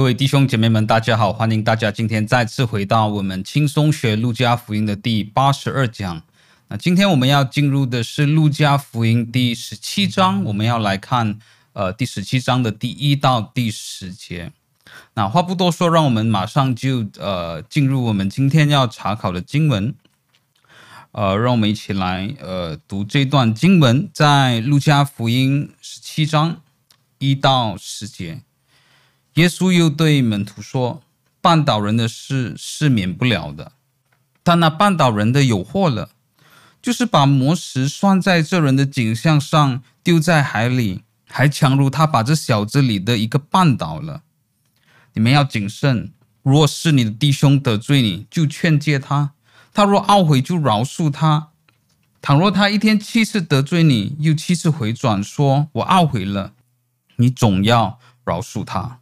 各位弟兄姐妹们，大家好！欢迎大家今天再次回到我们轻松学路加福音的第八十二讲。那今天我们要进入的是路加福音第十七章，我们要来看呃第十七章的第一到第十节。那话不多说，让我们马上就呃进入我们今天要查考的经文。呃，让我们一起来呃读这段经文，在路加福音十七章一到十节。耶稣又对门徒说：“绊倒人的事是免不了的，但那绊倒人的有祸了，就是把磨石拴在这人的颈项上，丢在海里，还强如他把这小子里的一个绊倒了。你们要谨慎，若是你的弟兄得罪你，就劝诫他；他若懊悔，就饶恕他。倘若他一天七次得罪你，又七次回转，说我懊悔了，你总要饶恕他。”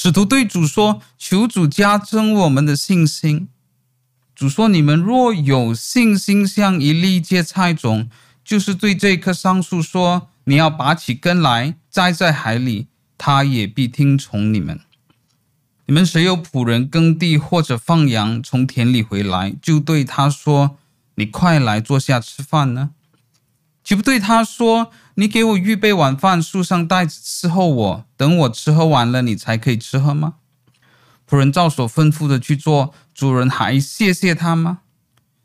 使徒对主说：“求主加增我们的信心。”主说：“你们若有信心，像一粒芥菜种，就是对这棵桑树说：‘你要拔起根来，栽在海里’，它也必听从你们。你们谁有仆人耕地或者放羊，从田里回来，就对他说：‘你快来坐下吃饭呢？’岂不对他说？”你给我预备晚饭，束上带子伺候我，等我吃喝完了，你才可以吃喝吗？仆人照所吩咐的去做，主人还谢谢他吗？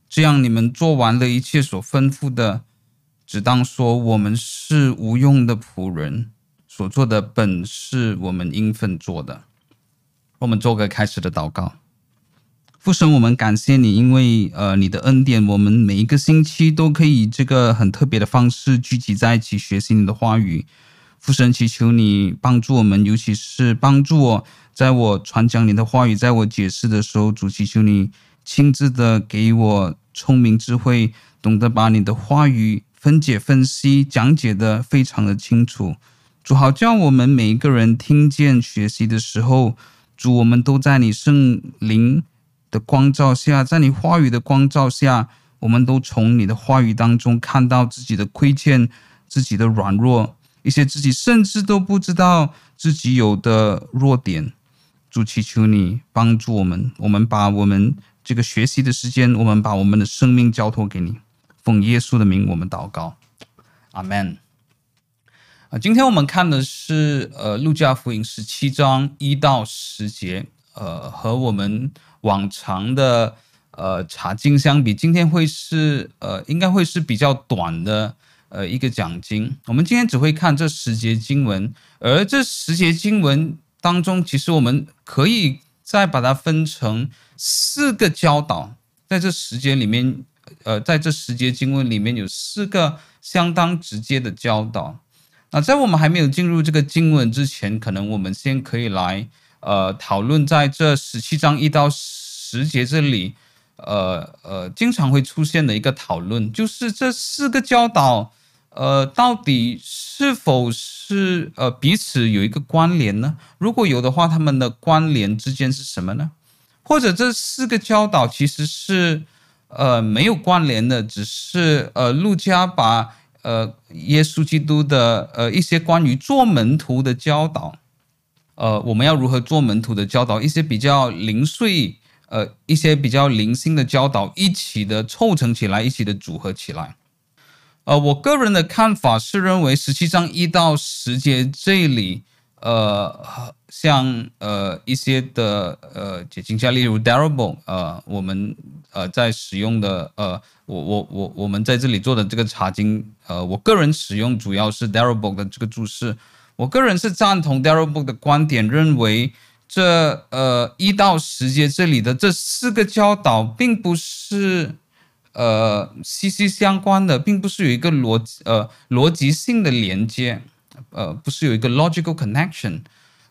这样你们做完了一切所吩咐的，只当说我们是无用的仆人，所做的本是我们应分做的。我们做个开始的祷告。父神，我们感谢你，因为呃你的恩典，我们每一个星期都可以这个很特别的方式聚集在一起学习你的话语。父神，祈求你帮助我们，尤其是帮助我，在我传讲你的话语，在我解释的时候，主祈求你亲自的给我聪明智慧，懂得把你的话语分解分析，讲解的非常的清楚。主好叫我们每一个人听见学习的时候，主我们都在你圣灵的光照下，在你话语的光照下，我们都从你的话语当中看到自己的亏欠、自己的软弱，一些自己甚至都不知道自己有的弱点。主祈求你帮助我们，我们把我们这个学习的时间，我们把我们的生命交托给你，奉耶稣的名，我们祷告，阿门。啊，今天我们看的是呃，路加福音十七章一到十节，呃，和我们。往常的呃查经相比，今天会是呃应该会是比较短的呃一个讲经。我们今天只会看这十节经文，而这十节经文当中，其实我们可以再把它分成四个教导。在这十节里面，呃，在这十节经文里面有四个相当直接的教导。那在我们还没有进入这个经文之前，可能我们先可以来。呃，讨论在这十七章一到十节这里，呃呃，经常会出现的一个讨论，就是这四个教导，呃，到底是否是呃彼此有一个关联呢？如果有的话，他们的关联之间是什么呢？或者这四个教导其实是呃没有关联的，只是呃路加把呃耶稣基督的呃一些关于做门徒的教导。呃，我们要如何做门徒的教导，一些比较零碎，呃，一些比较零星的教导，一起的凑成起来，一起的组合起来。呃，我个人的看法是认为十七章一到十节这里，呃，像呃一些的呃解经家，例如 Darrell，呃，我们呃在使用的呃，我我我我们在这里做的这个查经，呃，我个人使用主要是 Darrell 的这个注释。我个人是赞同 Darrell Book 的观点，认为这呃一到十节这里的这四个教导，并不是呃息息相关的，并不是有一个逻呃逻辑性的连接，呃不是有一个 logical connection，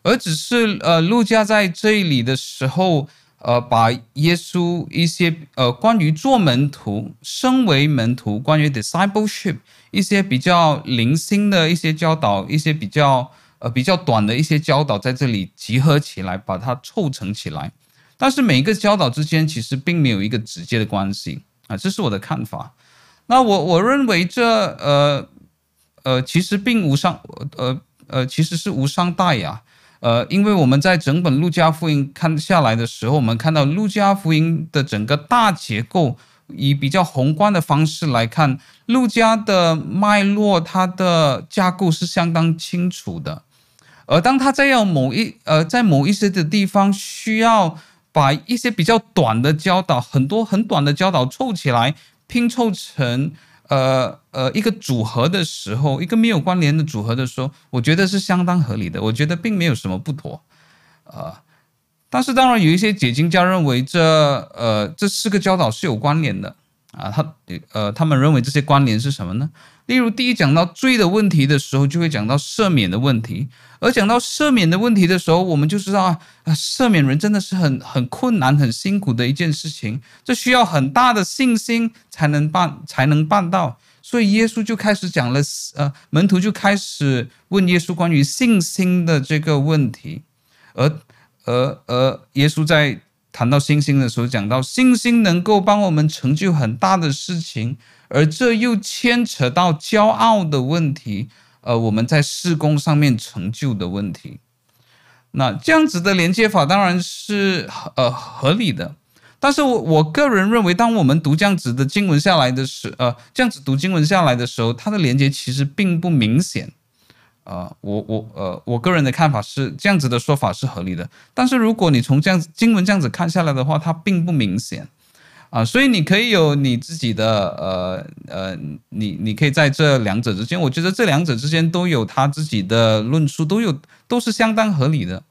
而只是呃路加在这里的时候，呃把耶稣一些呃关于做门徒、身为门徒、关于 discipleship。一些比较零星的一些教导，一些比较呃比较短的一些教导，在这里集合起来，把它凑成起来。但是每一个教导之间其实并没有一个直接的关系啊，这是我的看法。那我我认为这呃呃其实并无伤呃呃其实是无伤大雅。呃，因为我们在整本路加福音看下来的时候，我们看到路加福音的整个大结构，以比较宏观的方式来看，陆家的脉络，它的架构是相当清楚的。而当他在要某一呃，在某一些的地方需要把一些比较短的教导，很多很短的教导凑起来拼凑成呃呃一个组合的时候，一个没有关联的组合的时候，我觉得是相当合理的。我觉得并没有什么不妥，呃，但是当然有一些解经家认为这呃这四个教导是有关联的。啊，他呃，他们认为这些关联是什么呢？例如，第一讲到罪的问题的时候，就会讲到赦免的问题；而讲到赦免的问题的时候，我们就知道啊，赦免人真的是很很困难、很辛苦的一件事情，这需要很大的信心才能办，才能办到。所以耶稣就开始讲了，呃，门徒就开始问耶稣关于信心的这个问题，而而而耶稣在。谈到信心的时候，讲到信心能够帮我们成就很大的事情，而这又牵扯到骄傲的问题，呃，我们在事工上面成就的问题。那这样子的连接法当然是呃合理的，但是我我个人认为，当我们读这样子的经文下来的时，呃，这样子读经文下来的时候，它的连接其实并不明显。呃，我我呃，我个人的看法是这样子的说法是合理的，但是如果你从这样经文这样子看下来的话，它并不明显啊，所以你可以有你自己的呃呃，你你可以在这两者之间，我觉得这两者之间都有他自己的论述，都有都是相当合理的。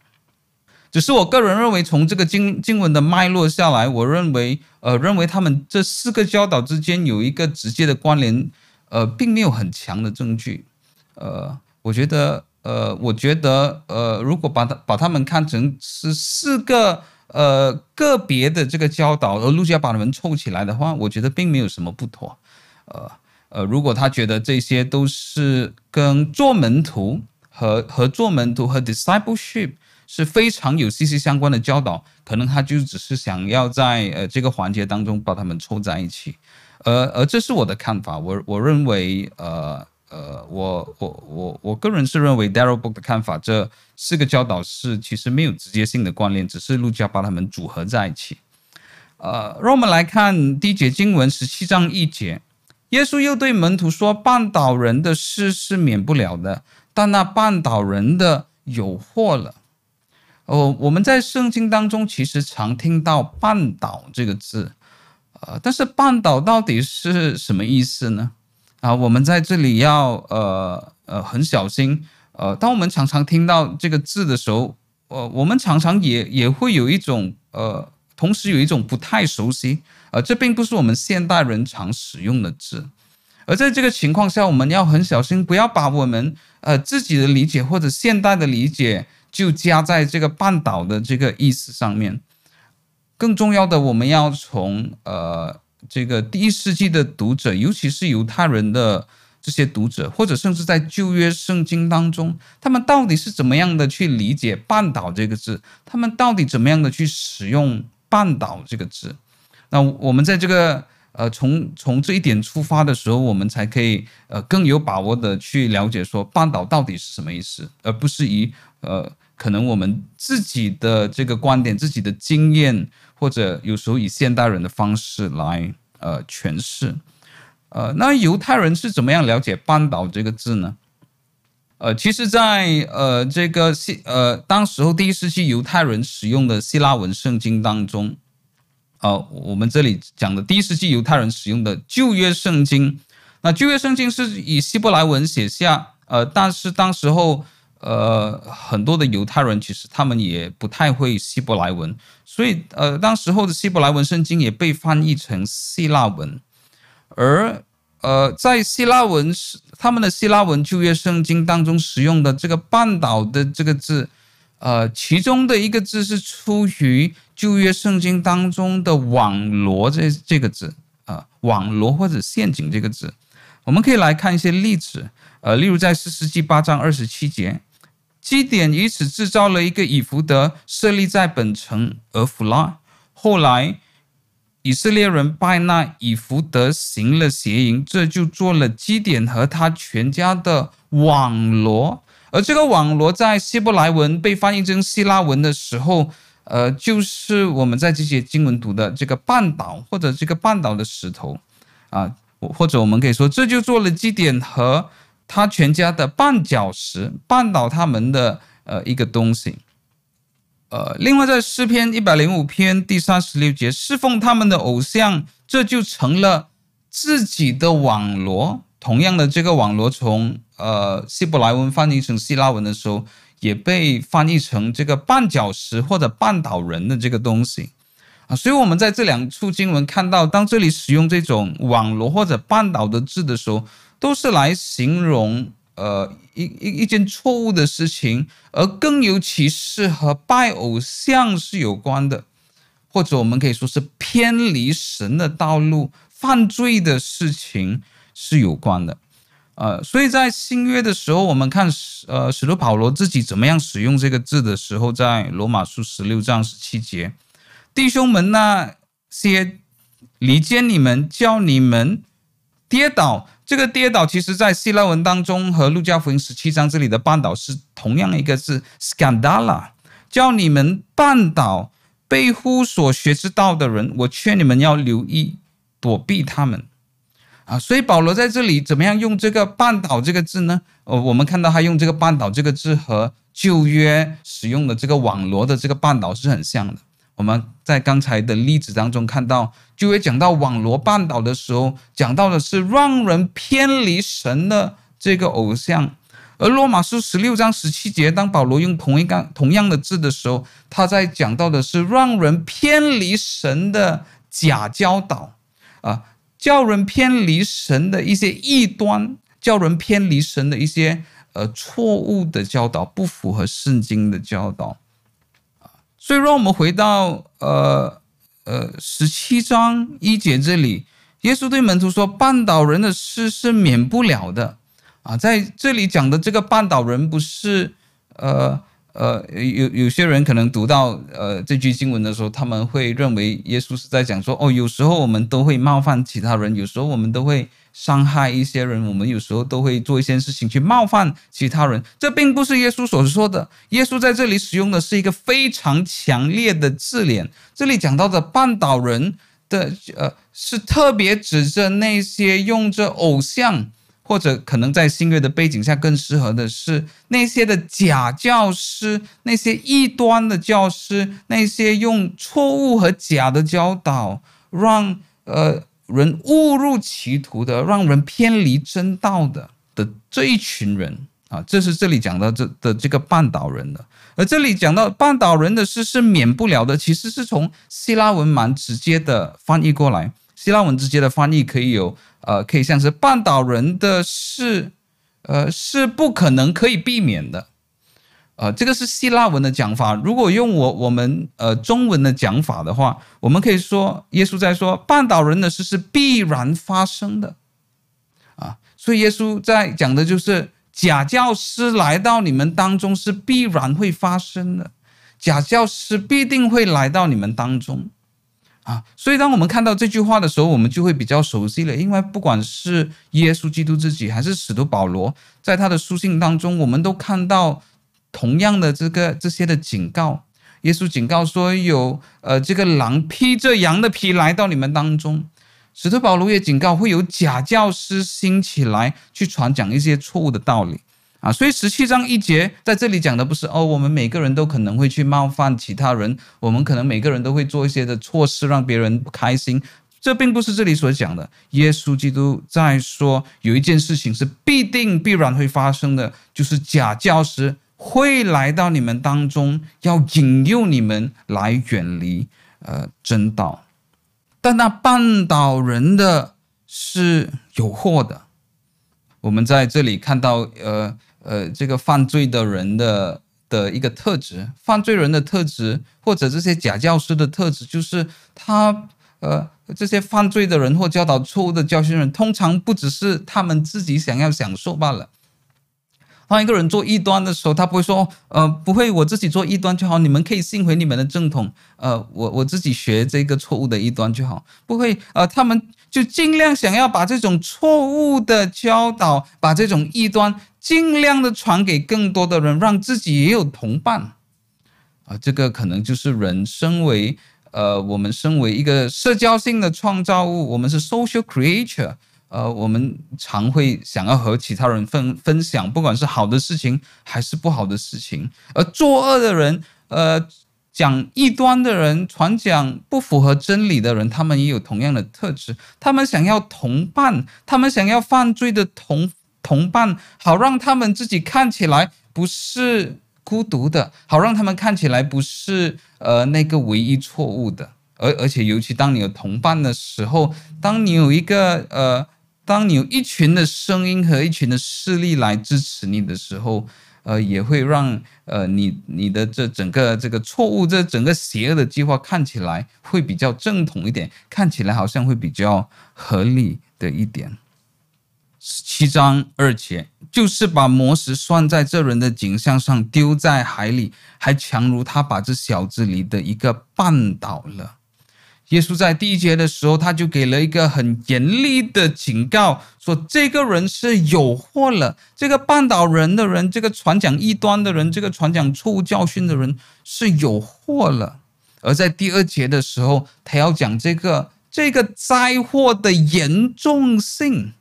只是我个人认为，从这个经经文的脉络下来，我认为呃认为他们这四个教导之间有一个直接的关联，呃，并没有很强的证据，呃。我觉得，呃，我觉得，呃，如果把它把他们看成是四个呃个别的这个教导，而路加把他们凑起来的话，我觉得并没有什么不妥。呃呃，如果他觉得这些都是跟做门徒和和做门徒和 discipleship 是非常有息息相关的教导，可能他就只是想要在呃这个环节当中把他们凑在一起。呃而这是我的看法，我我认为，呃。呃，我我我我个人是认为 Darrell Book 的看法，这四个教导是其实没有直接性的关联，只是路加把它们组合在一起。呃，让我们来看第一节经文十七章一节，耶稣又对门徒说：“绊倒人的事是免不了的，但那绊倒人的有祸了。”哦，我们在圣经当中其实常听到“绊倒”这个字，呃，但是“绊倒”到底是什么意思呢？啊，我们在这里要呃呃很小心。呃，当我们常常听到这个字的时候，呃，我们常常也也会有一种呃，同时有一种不太熟悉。呃，这并不是我们现代人常使用的字。而在这个情况下，我们要很小心，不要把我们呃自己的理解或者现代的理解就加在这个半岛的这个意思上面。更重要的，我们要从呃。这个第一世纪的读者，尤其是犹太人的这些读者，或者甚至在旧约圣经当中，他们到底是怎么样的去理解“半岛”这个字？他们到底怎么样的去使用“半岛”这个字？那我们在这个呃，从从这一点出发的时候，我们才可以呃更有把握的去了解说“半岛”到底是什么意思，而不是以呃可能我们自己的这个观点、自己的经验。或者有时候以现代人的方式来呃诠释，呃，那犹太人是怎么样了解“半岛”这个字呢？呃，其实在，呃这个希呃当时候第一世纪犹太人使用的希腊文圣经当中，呃，我们这里讲的第一世纪犹太人使用的旧约圣经，那旧约圣经是以希伯来文写下，呃，但是当时候。呃，很多的犹太人其实他们也不太会希伯来文，所以呃，当时候的希伯来文圣经也被翻译成希腊文，而呃，在希腊文他们的希腊文旧约圣经当中使用的这个“半岛”的这个字，呃，其中的一个字是出于旧约圣经当中的“网罗”这这个字啊，，“网罗”或者“陷阱”这个字，我们可以来看一些例子，呃，例如在士师记八章二十七节。基点以此制造了一个以弗得，设立在本城俄弗拉。后来以色列人拜那以弗得行了邪淫，这就做了基点和他全家的网罗。而这个网罗在希伯来文被翻译成希腊文的时候，呃，就是我们在这些经文读的这个半岛或者这个半岛的石头啊，或者我们可以说，这就做了基点和他全家的绊脚石，绊倒他们的呃一个东西。呃，另外在诗篇一百零五篇第三十六节，侍奉他们的偶像，这就成了自己的网罗。同样的，这个网罗从呃希伯来文翻译成希腊文的时候，也被翻译成这个绊脚石或者绊倒人的这个东西啊。所以，我们在这两处经文看到，当这里使用这种网罗或者绊倒的字的时候，都是来形容。呃，一一一件错误的事情，而更尤其是和拜偶像是有关的，或者我们可以说是偏离神的道路、犯罪的事情是有关的。呃，所以在新约的时候，我们看呃使徒保罗自己怎么样使用这个字的时候，在罗马书十六章十七节，弟兄们，那些离间你们、叫你们跌倒。这个跌倒，其实在希腊文当中和路加福音十七章这里的绊倒是同样一个字，scandala，叫你们绊倒背乎所学之道的人，我劝你们要留意躲避他们啊。所以保罗在这里怎么样用这个绊倒这个字呢？呃，我们看到他用这个绊倒这个字和旧约使用的这个网罗的这个绊倒是很像的。我们在刚才的例子当中看到，就会讲到网罗半岛的时候，讲到的是让人偏离神的这个偶像；而罗马书十六章十七节，当保罗用同一个同样的字的时候，他在讲到的是让人偏离神的假教导啊，叫人偏离神的一些异端，叫人偏离神的一些呃错误的教导，不符合圣经的教导。所以，让我们回到呃呃十七章一节这里，耶稣对门徒说：“绊倒人的事是免不了的。”啊，在这里讲的这个绊倒人，不是呃呃有有些人可能读到呃这句经文的时候，他们会认为耶稣是在讲说：“哦，有时候我们都会冒犯其他人，有时候我们都会。”伤害一些人，我们有时候都会做一些事情去冒犯其他人，这并不是耶稣所说的。耶稣在这里使用的是一个非常强烈的字眼，这里讲到的绊倒人的呃，是特别指着那些用着偶像，或者可能在新约的背景下更适合的是那些的假教师，那些异端的教师，那些用错误和假的教导让呃。人误入歧途的，让人偏离真道的的这一群人啊，这是这里讲到这的这个半岛人的。而这里讲到半岛人的事是免不了的，其实是从希腊文蛮直接的翻译过来。希腊文直接的翻译可以有呃，可以像是半岛人的事，呃，是不可能可以避免的。呃，这个是希腊文的讲法。如果用我我们呃中文的讲法的话，我们可以说，耶稣在说绊倒人的事是必然发生的啊。所以耶稣在讲的就是假教师来到你们当中是必然会发生的，假教师必定会来到你们当中啊。所以当我们看到这句话的时候，我们就会比较熟悉了，因为不管是耶稣基督自己，还是使徒保罗，在他的书信当中，我们都看到。同样的这个这些的警告，耶稣警告说有呃这个狼披着羊的皮来到你们当中，使徒保罗也警告会有假教师兴起来去传讲一些错误的道理啊，所以十七章一节在这里讲的不是哦，我们每个人都可能会去冒犯其他人，我们可能每个人都会做一些的错事让别人不开心，这并不是这里所讲的。耶稣基督在说有一件事情是必定必然会发生的，就是假教师。会来到你们当中，要引诱你们来远离呃真道，但那绊倒人的是有祸的。我们在这里看到呃呃这个犯罪的人的的一个特质，犯罪人的特质或者这些假教师的特质，就是他呃这些犯罪的人或教导错误的教训人，通常不只是他们自己想要享受罢了。当一个人做异端的时候，他不会说，呃，不会，我自己做异端就好，你们可以信回你们的正统，呃，我我自己学这个错误的异端就好，不会，呃，他们就尽量想要把这种错误的教导，把这种异端尽量的传给更多的人，让自己也有同伴。啊，这个可能就是人身为呃，我们身为一个社交性的创造物，我们是 social creature。呃，我们常会想要和其他人分分享，不管是好的事情还是不好的事情。而作恶的人，呃，讲异端的人，传讲不符合真理的人，他们也有同样的特质。他们想要同伴，他们想要犯罪的同同伴，好让他们自己看起来不是孤独的，好让他们看起来不是呃那个唯一错误的。而而且，尤其当你有同伴的时候，当你有一个呃。当你有一群的声音和一群的势力来支持你的时候，呃，也会让呃你你的这整个这个错误，这整个邪恶的计划看起来会比较正统一点，看起来好像会比较合理的一点。七章二节，就是把魔石拴在这人的颈项上，丢在海里，还强如他把这小子里的一个绊倒了。耶稣在第一节的时候，他就给了一个很严厉的警告，说这个人是有祸了。这个绊倒人的人，这个传讲异端的人，这个传讲错误教训的人是有祸了。而在第二节的时候，他要讲这个这个灾祸的严重性。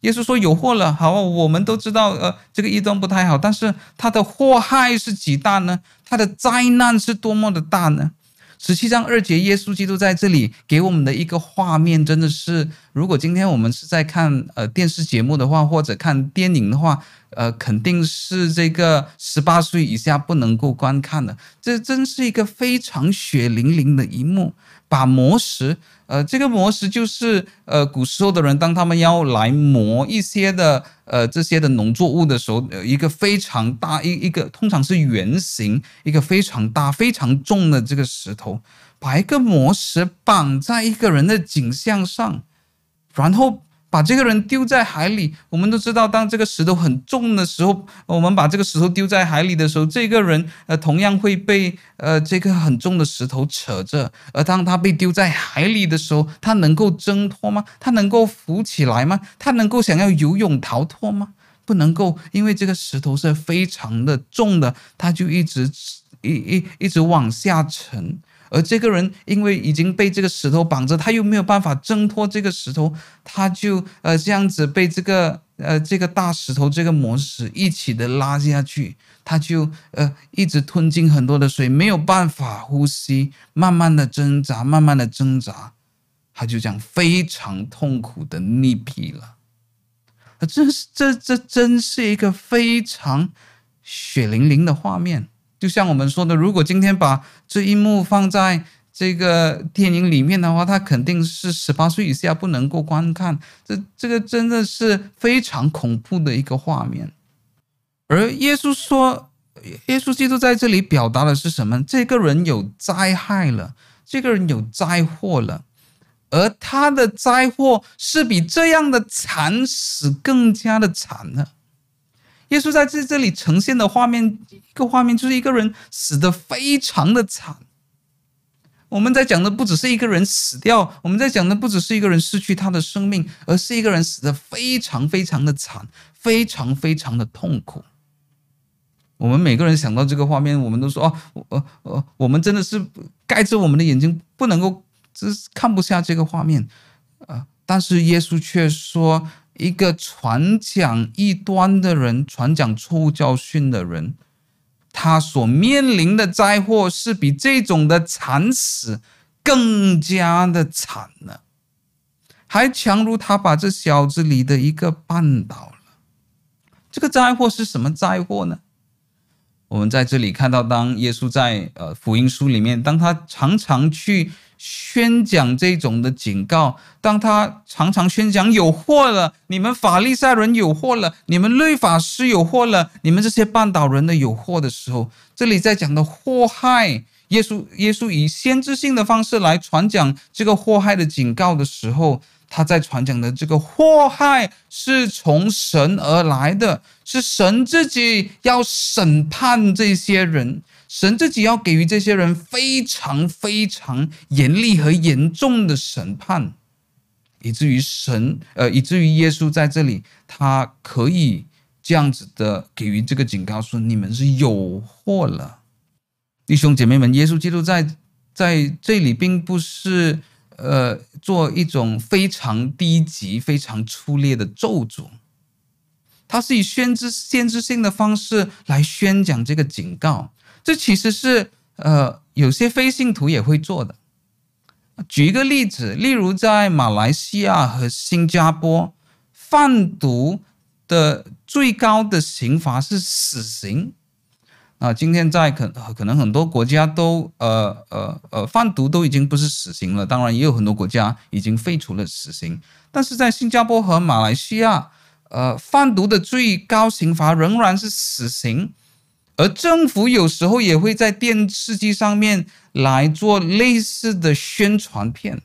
耶稣说有祸了。好，我们都知道，呃，这个异端不太好，但是他的祸害是几大呢？他的灾难是多么的大呢？十七章二节，耶稣基督在这里给我们的一个画面，真的是，如果今天我们是在看呃电视节目的话，或者看电影的话，呃，肯定是这个十八岁以下不能够观看的。这真是一个非常血淋淋的一幕，把魔石。呃，这个磨石就是呃，古时候的人当他们要来磨一些的呃这些的农作物的时候，呃，一个非常大一一个通常是圆形，一个非常大非常重的这个石头，把一个磨石绑在一个人的颈项上，然后。把这个人丢在海里，我们都知道，当这个石头很重的时候，我们把这个石头丢在海里的时候，这个人呃同样会被呃这个很重的石头扯着。而当他被丢在海里的时候，他能够挣脱吗？他能够浮起来吗？他能够想要游泳逃脱吗？不能够，因为这个石头是非常的重的，他就一直一一一直往下沉。而这个人因为已经被这个石头绑着，他又没有办法挣脱这个石头，他就呃这样子被这个呃这个大石头这个磨石一起的拉下去，他就呃一直吞进很多的水，没有办法呼吸，慢慢的挣扎，慢慢的挣扎，他就这样非常痛苦的溺毙了。这是这这真是一个非常血淋淋的画面。就像我们说的，如果今天把这一幕放在这个电影里面的话，它肯定是十八岁以下不能够观看。这这个真的是非常恐怖的一个画面。而耶稣说，耶稣基督在这里表达的是什么？这个人有灾害了，这个人有灾祸了，而他的灾祸是比这样的惨死更加的惨了。耶稣在这这里呈现的画面，一个画面就是一个人死得非常的惨。我们在讲的不只是一个人死掉，我们在讲的不只是一个人失去他的生命，而是一个人死得非常非常的惨，非常非常的痛苦。我们每个人想到这个画面，我们都说：“哦，呃呃，我们真的是盖着我们的眼睛，不能够，只是看不下这个画面。”呃，但是耶稣却说。一个传讲异端的人，传讲错误教训的人，他所面临的灾祸是比这种的惨死更加的惨了，还强如他把这小子里的一个绊倒了。这个灾祸是什么灾祸呢？我们在这里看到，当耶稣在呃福音书里面，当他常常去。宣讲这种的警告，当他常常宣讲有祸了，你们法利赛人有祸了，你们律法师有祸了，你们这些半岛人的有祸的时候，这里在讲的祸害，耶稣耶稣以先知性的方式来传讲这个祸害的警告的时候，他在传讲的这个祸害是从神而来的，是神自己要审判这些人。神自己要给予这些人非常非常严厉和严重的审判，以至于神，呃，以至于耶稣在这里，他可以这样子的给予这个警告，说你们是有祸了，弟兄姐妹们，耶稣基督在在这里并不是呃做一种非常低级、非常粗劣的咒诅，他是以先知先知性的方式来宣讲这个警告，这其实是呃有些非信徒也会做的。举一个例子，例如在马来西亚和新加坡，贩毒的最高的刑罚是死刑。啊，今天在可可能很多国家都呃呃呃贩毒都已经不是死刑了，当然也有很多国家已经废除了死刑，但是在新加坡和马来西亚，呃，贩毒的最高刑罚仍然是死刑。而政府有时候也会在电视机上面来做类似的宣传片，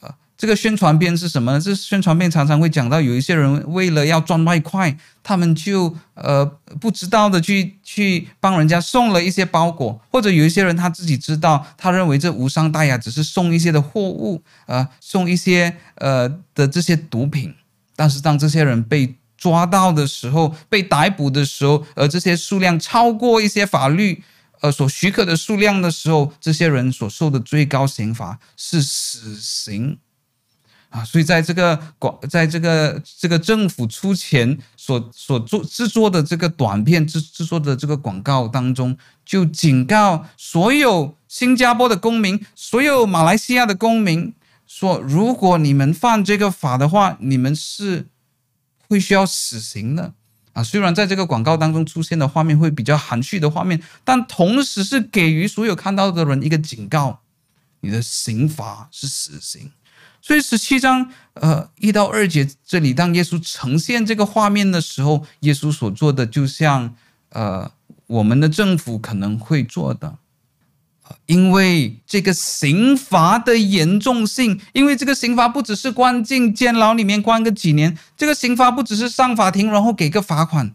呃，这个宣传片是什么呢？这宣传片常常会讲到有一些人为了要赚外快，他们就呃不知道的去去帮人家送了一些包裹，或者有一些人他自己知道，他认为这无伤大雅，只是送一些的货物，呃，送一些呃的这些毒品，但是当这些人被抓到的时候，被逮捕的时候，而这些数量超过一些法律呃所许可的数量的时候，这些人所受的最高刑罚是死刑啊！所以在这个广，在这个这个政府出钱所所做制作的这个短片制制作的这个广告当中，就警告所有新加坡的公民，所有马来西亚的公民说：如果你们犯这个法的话，你们是。会需要死刑的啊！虽然在这个广告当中出现的画面会比较含蓄的画面，但同时是给予所有看到的人一个警告：你的刑罚是死刑。所以十七章呃一到二节这里，当耶稣呈现这个画面的时候，耶稣所做的就像呃我们的政府可能会做的。因为这个刑罚的严重性，因为这个刑罚不只是关进监牢里面关个几年，这个刑罚不只是上法庭然后给个罚款，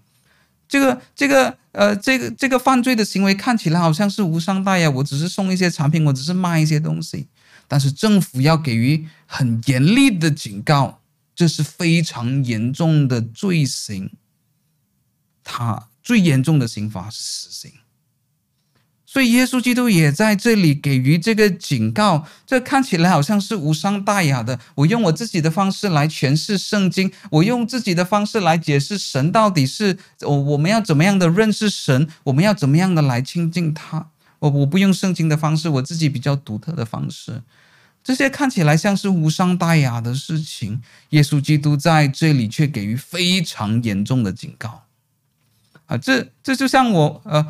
这个这个呃这个这个犯罪的行为看起来好像是无伤大雅，我只是送一些产品，我只是卖一些东西，但是政府要给予很严厉的警告，这是非常严重的罪行，他最严重的刑罚是死刑。所以，耶稣基督也在这里给予这个警告。这看起来好像是无伤大雅的。我用我自己的方式来诠释圣经，我用自己的方式来解释神到底是我我们要怎么样的认识神，我们要怎么样的来亲近他。我我不用圣经的方式，我自己比较独特的方式。这些看起来像是无伤大雅的事情，耶稣基督在这里却给予非常严重的警告。这这就像我呃，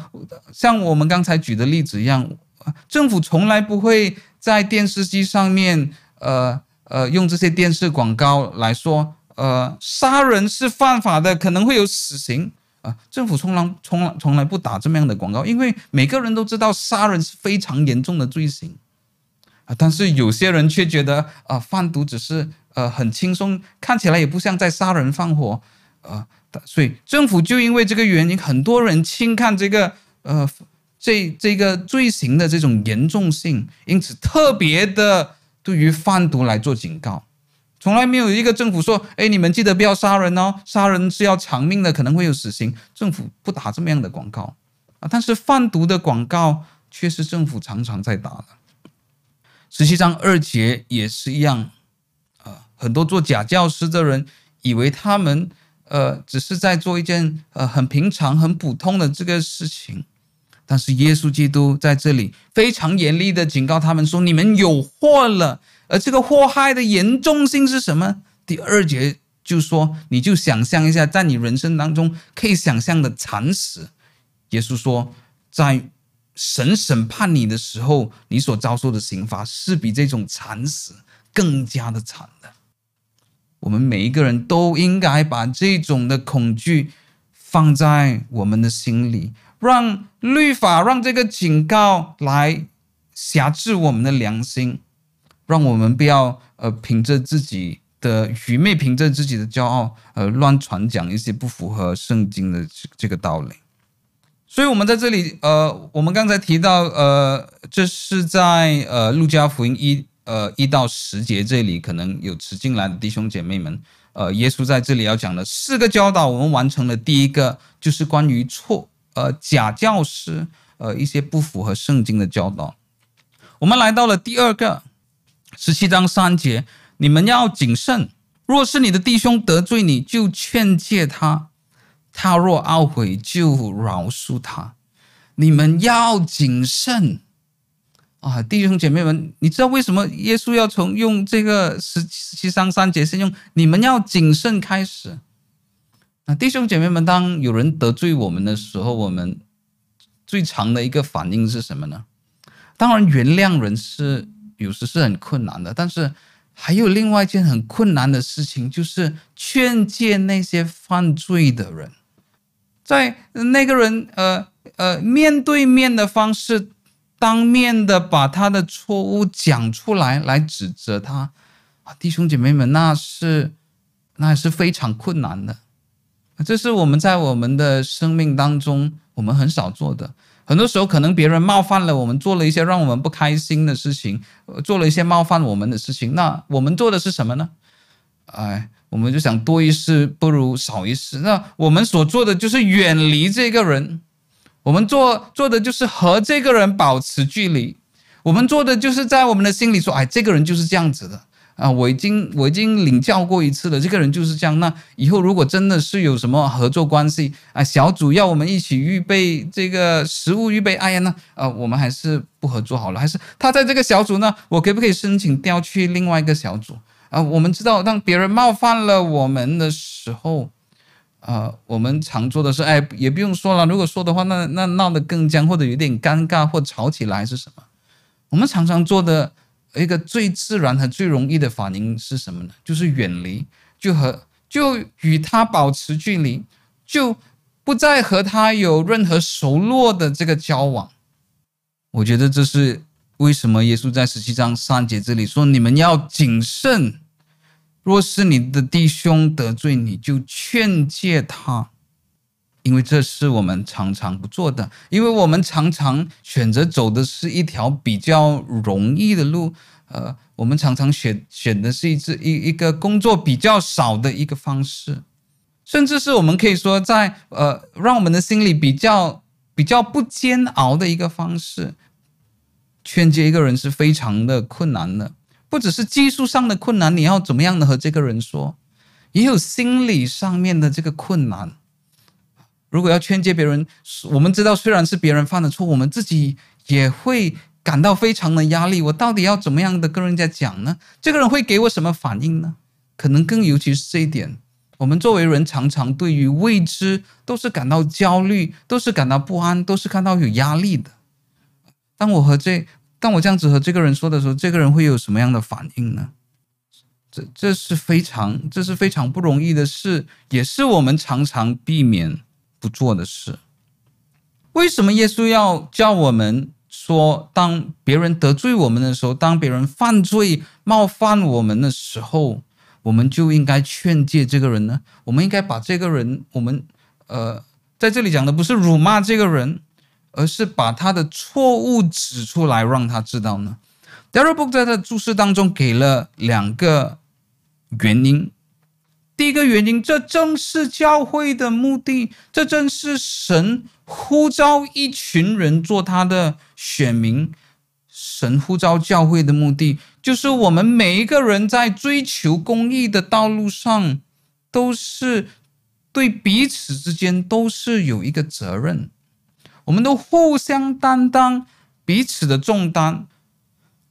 像我们刚才举的例子一样，政府从来不会在电视机上面呃呃用这些电视广告来说，呃，杀人是犯法的，可能会有死刑啊，政府从来从来从来不打这么样的广告，因为每个人都知道杀人是非常严重的罪行啊。但是有些人却觉得啊，贩毒只是呃很轻松，看起来也不像在杀人放火啊。所以政府就因为这个原因，很多人轻看这个呃这这个罪行的这种严重性，因此特别的对于贩毒来做警告。从来没有一个政府说：“哎，你们记得不要杀人哦，杀人是要偿命的，可能会有死刑。”政府不打这么样的广告啊，但是贩毒的广告却是政府常常在打的。十七章二节也是一样啊，很多做假教师的人以为他们。呃，只是在做一件呃很平常、很普通的这个事情，但是耶稣基督在这里非常严厉的警告他们说：“你们有祸了。”而这个祸害的严重性是什么？第二节就说：“你就想象一下，在你人生当中可以想象的惨死。”耶稣说：“在神审判你的时候，你所遭受的刑罚是比这种惨死更加的惨的。”我们每一个人都应该把这种的恐惧放在我们的心里，让律法、让这个警告来辖制我们的良心，让我们不要呃凭着自己的愚昧，凭着自己的骄傲，呃乱传讲一些不符合圣经的这个道理。所以，我们在这里，呃，我们刚才提到，呃，这是在呃路加福音一。呃，一到十节这里可能有迟进来的弟兄姐妹们，呃，耶稣在这里要讲的四个教导，我们完成了第一个，就是关于错呃假教师呃一些不符合圣经的教导。我们来到了第二个十七章三节，你们要谨慎，若是你的弟兄得罪你，就劝诫他；他若懊悔，就饶恕他。你们要谨慎。啊，弟兄姐妹们，你知道为什么耶稣要从用这个十七章三节是用你们要谨慎开始？啊，弟兄姐妹们，当有人得罪我们的时候，我们最常的一个反应是什么呢？当然，原谅人是有时是很困难的，但是还有另外一件很困难的事情，就是劝诫那些犯罪的人，在那个人呃呃面对面的方式。当面的把他的错误讲出来，来指责他啊，弟兄姐妹们，那是那是非常困难的。这是我们在我们的生命当中我们很少做的。很多时候，可能别人冒犯了我们，做了一些让我们不开心的事情，做了一些冒犯我们的事情，那我们做的是什么呢？哎，我们就想多一事不如少一事。那我们所做的就是远离这个人。我们做做的就是和这个人保持距离，我们做的就是在我们的心里说，哎，这个人就是这样子的啊，我已经我已经领教过一次了，这个人就是这样。那以后如果真的是有什么合作关系啊，小组要我们一起预备这个食物预备，哎呀，那啊，我们还是不合作好了，还是他在这个小组呢，我可不可以申请调去另外一个小组啊？我们知道，当别人冒犯了我们的时候。呃，我们常做的是，哎，也不用说了。如果说的话，那那闹得更僵，或者有点尴尬，或吵起来是什么？我们常常做的一个最自然和最容易的反应是什么呢？就是远离，就和就与他保持距离，就不再和他有任何熟络的这个交往。我觉得这是为什么耶稣在十七章三节这里说：“你们要谨慎。”若是你的弟兄得罪你，就劝诫他，因为这是我们常常不做的，因为我们常常选择走的是一条比较容易的路，呃，我们常常选选的是一次一一个工作比较少的一个方式，甚至是我们可以说在呃让我们的心里比较比较不煎熬的一个方式，劝诫一个人是非常的困难的。不只是技术上的困难，你要怎么样的和这个人说，也有心理上面的这个困难。如果要劝诫别人，我们知道虽然是别人犯的错，我们自己也会感到非常的压力。我到底要怎么样的跟人家讲呢？这个人会给我什么反应呢？可能更尤其是这一点，我们作为人，常常对于未知都是感到焦虑，都是感到不安，都是看到有压力的。当我和这当我这样子和这个人说的时候，这个人会有什么样的反应呢？这这是非常这是非常不容易的事，也是我们常常避免不做的事。为什么耶稣要叫我们说，当别人得罪我们的时候，当别人犯罪冒犯我们的时候，我们就应该劝诫这个人呢？我们应该把这个人，我们呃，在这里讲的不是辱骂这个人。而是把他的错误指出来，让他知道呢。Darrell Book 在他的注释当中给了两个原因。第一个原因，这正是教会的目的，这正是神呼召一群人做他的选民。神呼召教会的目的，就是我们每一个人在追求公义的道路上，都是对彼此之间都是有一个责任。我们都互相担当彼此的重担，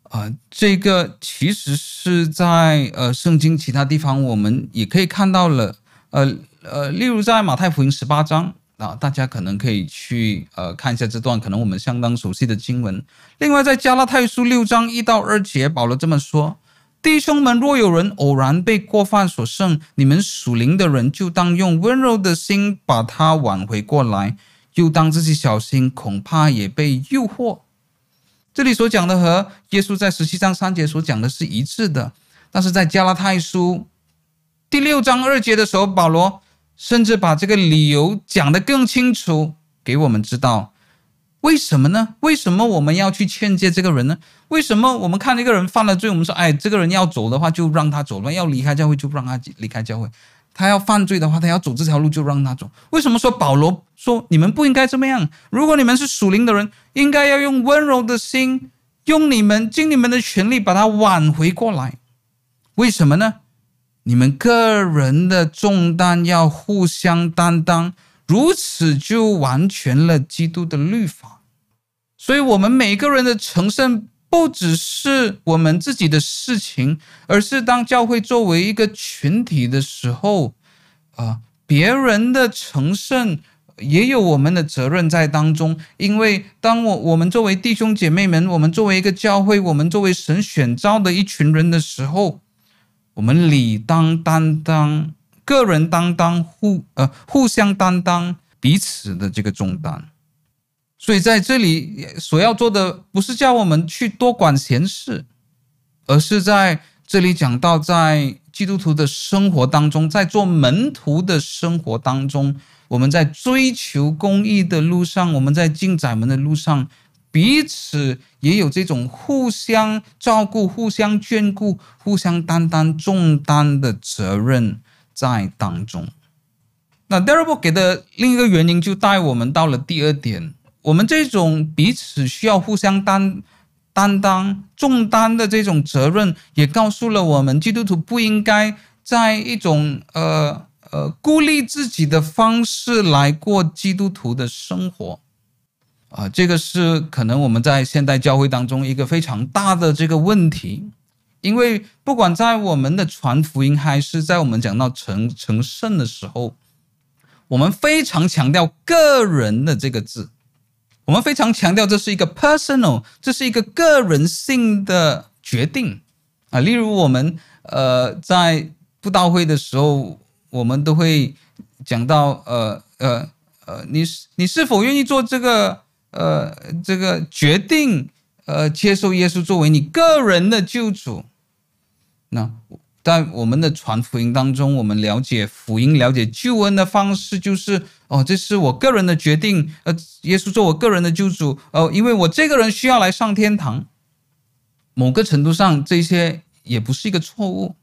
啊、这个其实是在呃圣经其他地方我们也可以看到了，呃呃，例如在马太福音十八章啊，大家可能可以去呃看一下这段可能我们相当熟悉的经文。另外在加拉太书六章一到二节，保罗这么说：弟兄们，若有人偶然被过犯所胜，你们属灵的人就当用温柔的心把他挽回过来。又当自己小心，恐怕也被诱惑。这里所讲的和耶稣在十七章三节所讲的是一致的，但是在加拉太书第六章二节的时候，保罗甚至把这个理由讲得更清楚，给我们知道，为什么呢？为什么我们要去劝诫这个人呢？为什么我们看一个人犯了罪，我们说，哎，这个人要走的话，就让他走了；要离开教会，就不让他离开教会。他要犯罪的话，他要走这条路，就让他走。为什么说保罗说你们不应该这么样？如果你们是属灵的人，应该要用温柔的心，用你们尽你们的全力把他挽回过来。为什么呢？你们个人的重担要互相担当，如此就完全了基督的律法。所以，我们每个人的成圣。不只是我们自己的事情，而是当教会作为一个群体的时候，啊，别人的成圣也有我们的责任在当中。因为当我我们作为弟兄姐妹们，我们作为一个教会，我们作为神选召的一群人的时候，我们理当担当，个人担当互呃互相担当彼此的这个重担。所以在这里所要做的不是叫我们去多管闲事，而是在这里讲到，在基督徒的生活当中，在做门徒的生活当中，我们在追求公义的路上，我们在进窄门的路上，彼此也有这种互相照顾、互相眷顾、互相担当重担的责任在当中。那第二步给的另一个原因，就带我们到了第二点。我们这种彼此需要互相担担当重担的这种责任，也告诉了我们，基督徒不应该在一种呃呃孤立自己的方式来过基督徒的生活啊，这个是可能我们在现代教会当中一个非常大的这个问题，因为不管在我们的传福音，还是在我们讲到成成圣的时候，我们非常强调个人的这个字。我们非常强调，这是一个 personal，这是一个个人性的决定啊。例如，我们呃在布道会的时候，我们都会讲到呃呃呃，你是你是否愿意做这个呃这个决定，呃，接受耶稣作为你个人的救主？那。在我们的传福音当中，我们了解福音、了解救恩的方式，就是哦，这是我个人的决定。呃，耶稣做我个人的救主，哦，因为我这个人需要来上天堂。某个程度上，这些也不是一个错误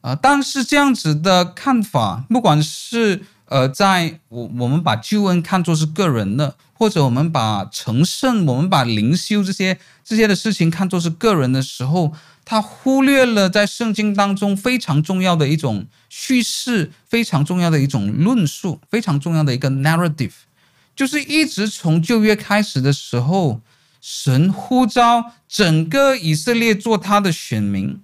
啊，但是这样子的看法，不管是呃，在我我们把救恩看作是个人的，或者我们把成圣、我们把灵修这些这些的事情看作是个人的时候。他忽略了在圣经当中非常重要的一种叙事，非常重要的一种论述，非常重要的一个 narrative，就是一直从旧约开始的时候，神呼召整个以色列做他的选民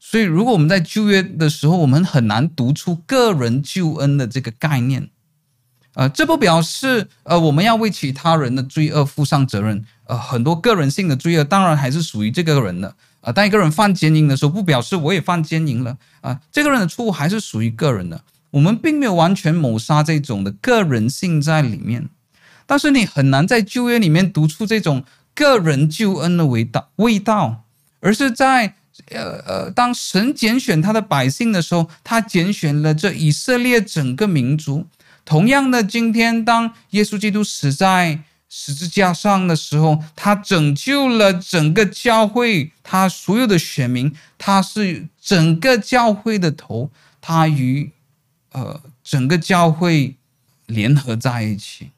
所以如果我们在旧约的时候，我们很难读出个人救恩的这个概念。呃，这不表示呃我们要为其他人的罪恶负上责任。呃，很多个人性的罪恶，当然还是属于这个人的。啊、呃，当一个人犯奸淫的时候，不表示我也犯奸淫了。啊、呃，这个人的错误还是属于个人的。我们并没有完全抹杀这种的个人性在里面。但是你很难在旧约里面读出这种个人救恩的味道味道，而是在呃呃，当神拣选他的百姓的时候，他拣选了这以色列整个民族。同样的，今天当耶稣基督死在十字架上的时候，他拯救了整个教会，他所有的选民，他是整个教会的头，他与呃整个教会联合在一起。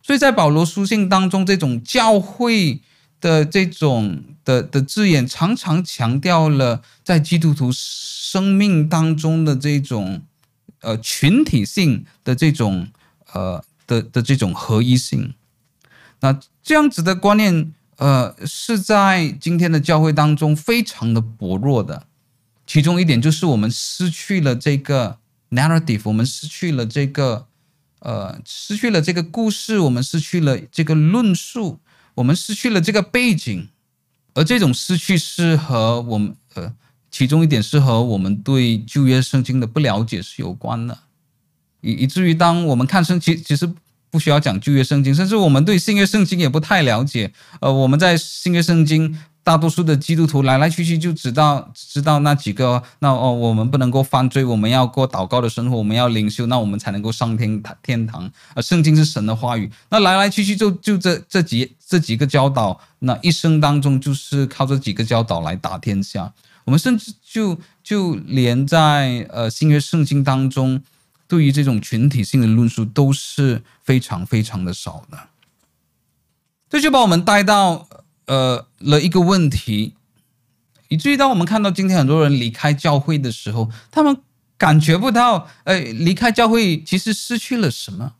所以在保罗书信当中，这种教会的这种的的字眼，常常强调了在基督徒生命当中的这种。呃，群体性的这种呃的的这种合一性，那这样子的观念，呃，是在今天的教会当中非常的薄弱的。其中一点就是我们失去了这个 narrative，我们失去了这个呃，失去了这个故事，我们失去了这个论述，我们失去了这个背景，而这种失去是和我们呃。其中一点是和我们对旧约圣经的不了解是有关的，以以至于当我们看圣经，其实不需要讲旧约圣经，甚至我们对新约圣经也不太了解。呃，我们在新约圣经大多数的基督徒来来去去就知道知道那几个，那哦，我们不能够犯罪，我们要过祷告的生活，我们要灵修，那我们才能够上天天堂。啊，圣经是神的话语，那来来去去就就这这几这几个教导，那一生当中就是靠这几个教导来打天下。我们甚至就就连在呃新约圣经当中，对于这种群体性的论述都是非常非常的少的。这就把我们带到。呃，了一个问题，以至于当我们看到今天很多人离开教会的时候，他们感觉不到，呃，离开教会其实失去了什么。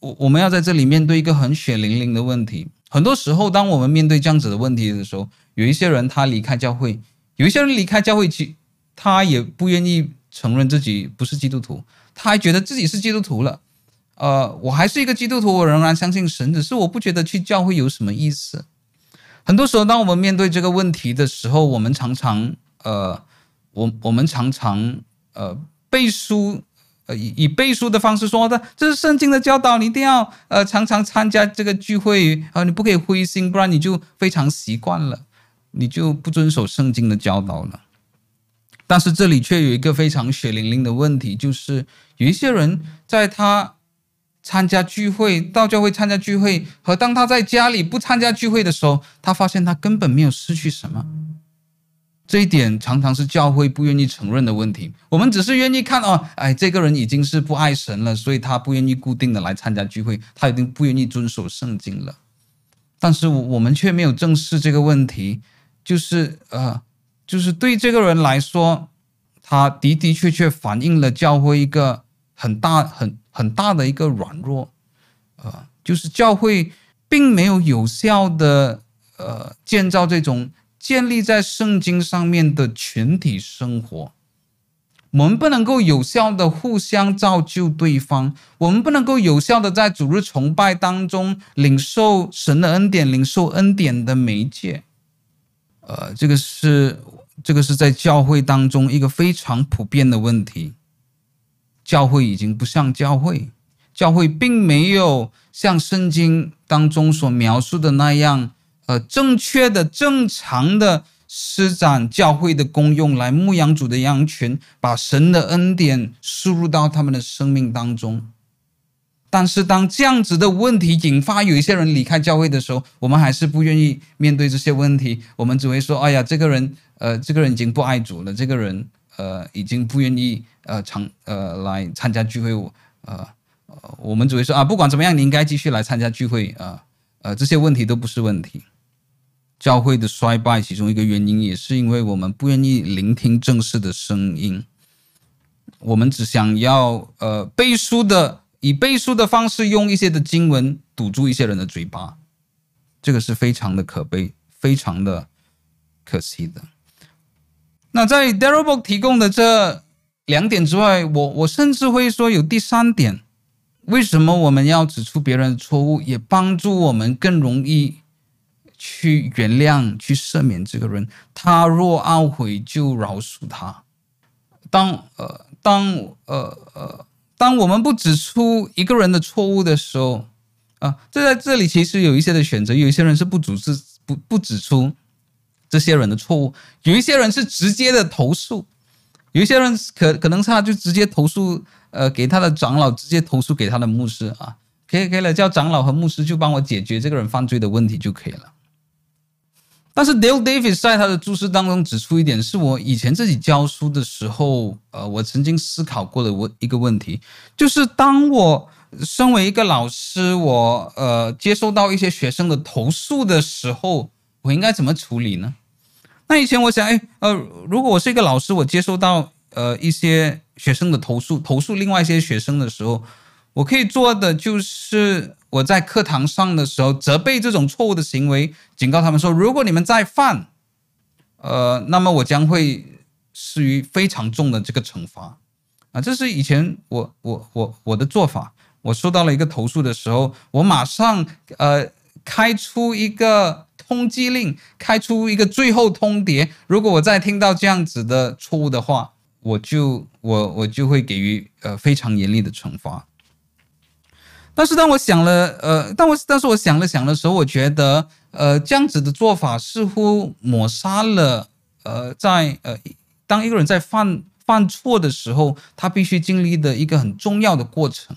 我我们要在这里面对一个很血淋淋的问题。很多时候，当我们面对这样子的问题的时候，有一些人他离开教会，有一些人离开教会，其他也不愿意承认自己不是基督徒，他还觉得自己是基督徒了。呃，我还是一个基督徒，我仍然相信神，只是我不觉得去教会有什么意思。很多时候，当我们面对这个问题的时候，我们常常呃，我我们常常呃背书，呃以以背书的方式说的，这是圣经的教导，你一定要呃常常参加这个聚会啊、你不可以灰心，不然你就非常习惯了，你就不遵守圣经的教导了。但是这里却有一个非常血淋淋的问题，就是有一些人在他。参加聚会，到教会参加聚会，和当他在家里不参加聚会的时候，他发现他根本没有失去什么。这一点常常是教会不愿意承认的问题。我们只是愿意看哦，哎，这个人已经是不爱神了，所以他不愿意固定的来参加聚会，他已经不愿意遵守圣经了。但是我们却没有正视这个问题，就是呃，就是对这个人来说，他的的确确反映了教会一个很大很。很大的一个软弱，呃，就是教会并没有有效的呃建造这种建立在圣经上面的群体生活。我们不能够有效的互相造就对方，我们不能够有效的在主日崇拜当中领受神的恩典，领受恩典的媒介。呃，这个是这个是在教会当中一个非常普遍的问题。教会已经不像教会，教会并没有像圣经当中所描述的那样，呃，正确的、正常的施展教会的功用来牧养主的羊群，把神的恩典输入到他们的生命当中。但是，当这样子的问题引发有一些人离开教会的时候，我们还是不愿意面对这些问题，我们只会说：“哎呀，这个人，呃，这个人已经不爱主了，这个人。”呃，已经不愿意呃常呃来参加聚会，呃呃，我们只会说啊，不管怎么样，你应该继续来参加聚会啊，呃，呃，这些问题都不是问题。教会的衰败，其中一个原因也是因为我们不愿意聆听正式的声音，我们只想要呃背书的，以背书的方式用一些的经文堵住一些人的嘴巴，这个是非常的可悲，非常的可惜的。那在 Darrybook 提供的这两点之外，我我甚至会说有第三点：为什么我们要指出别人的错误，也帮助我们更容易去原谅、去赦免这个人？他若懊悔，就饶恕他。当呃当呃呃当我们不指出一个人的错误的时候，啊，这在这里其实有一些的选择，有一些人是不组织不不指出。这些人的错误，有一些人是直接的投诉，有一些人可可能他就直接投诉，呃，给他的长老，直接投诉给他的牧师啊，可以可以了，叫长老和牧师就帮我解决这个人犯罪的问题就可以了。但是 Dale Davis 在他的注释当中指出一点，是我以前自己教书的时候，呃，我曾经思考过的问一个问题，就是当我身为一个老师，我呃接收到一些学生的投诉的时候，我应该怎么处理呢？那以前我想，哎，呃，如果我是一个老师，我接收到呃一些学生的投诉，投诉另外一些学生的时候，我可以做的就是我在课堂上的时候责备这种错误的行为，警告他们说，如果你们再犯，呃，那么我将会施于非常重的这个惩罚。啊，这是以前我我我我的做法。我收到了一个投诉的时候，我马上呃开出一个。通缉令，开出一个最后通牒。如果我再听到这样子的错误的话，我就我我就会给予呃非常严厉的惩罚。但是当我想了呃，当我但是我想了想的时候，我觉得呃，这样子的做法似乎抹杀了呃，在呃，当一个人在犯犯错的时候，他必须经历的一个很重要的过程。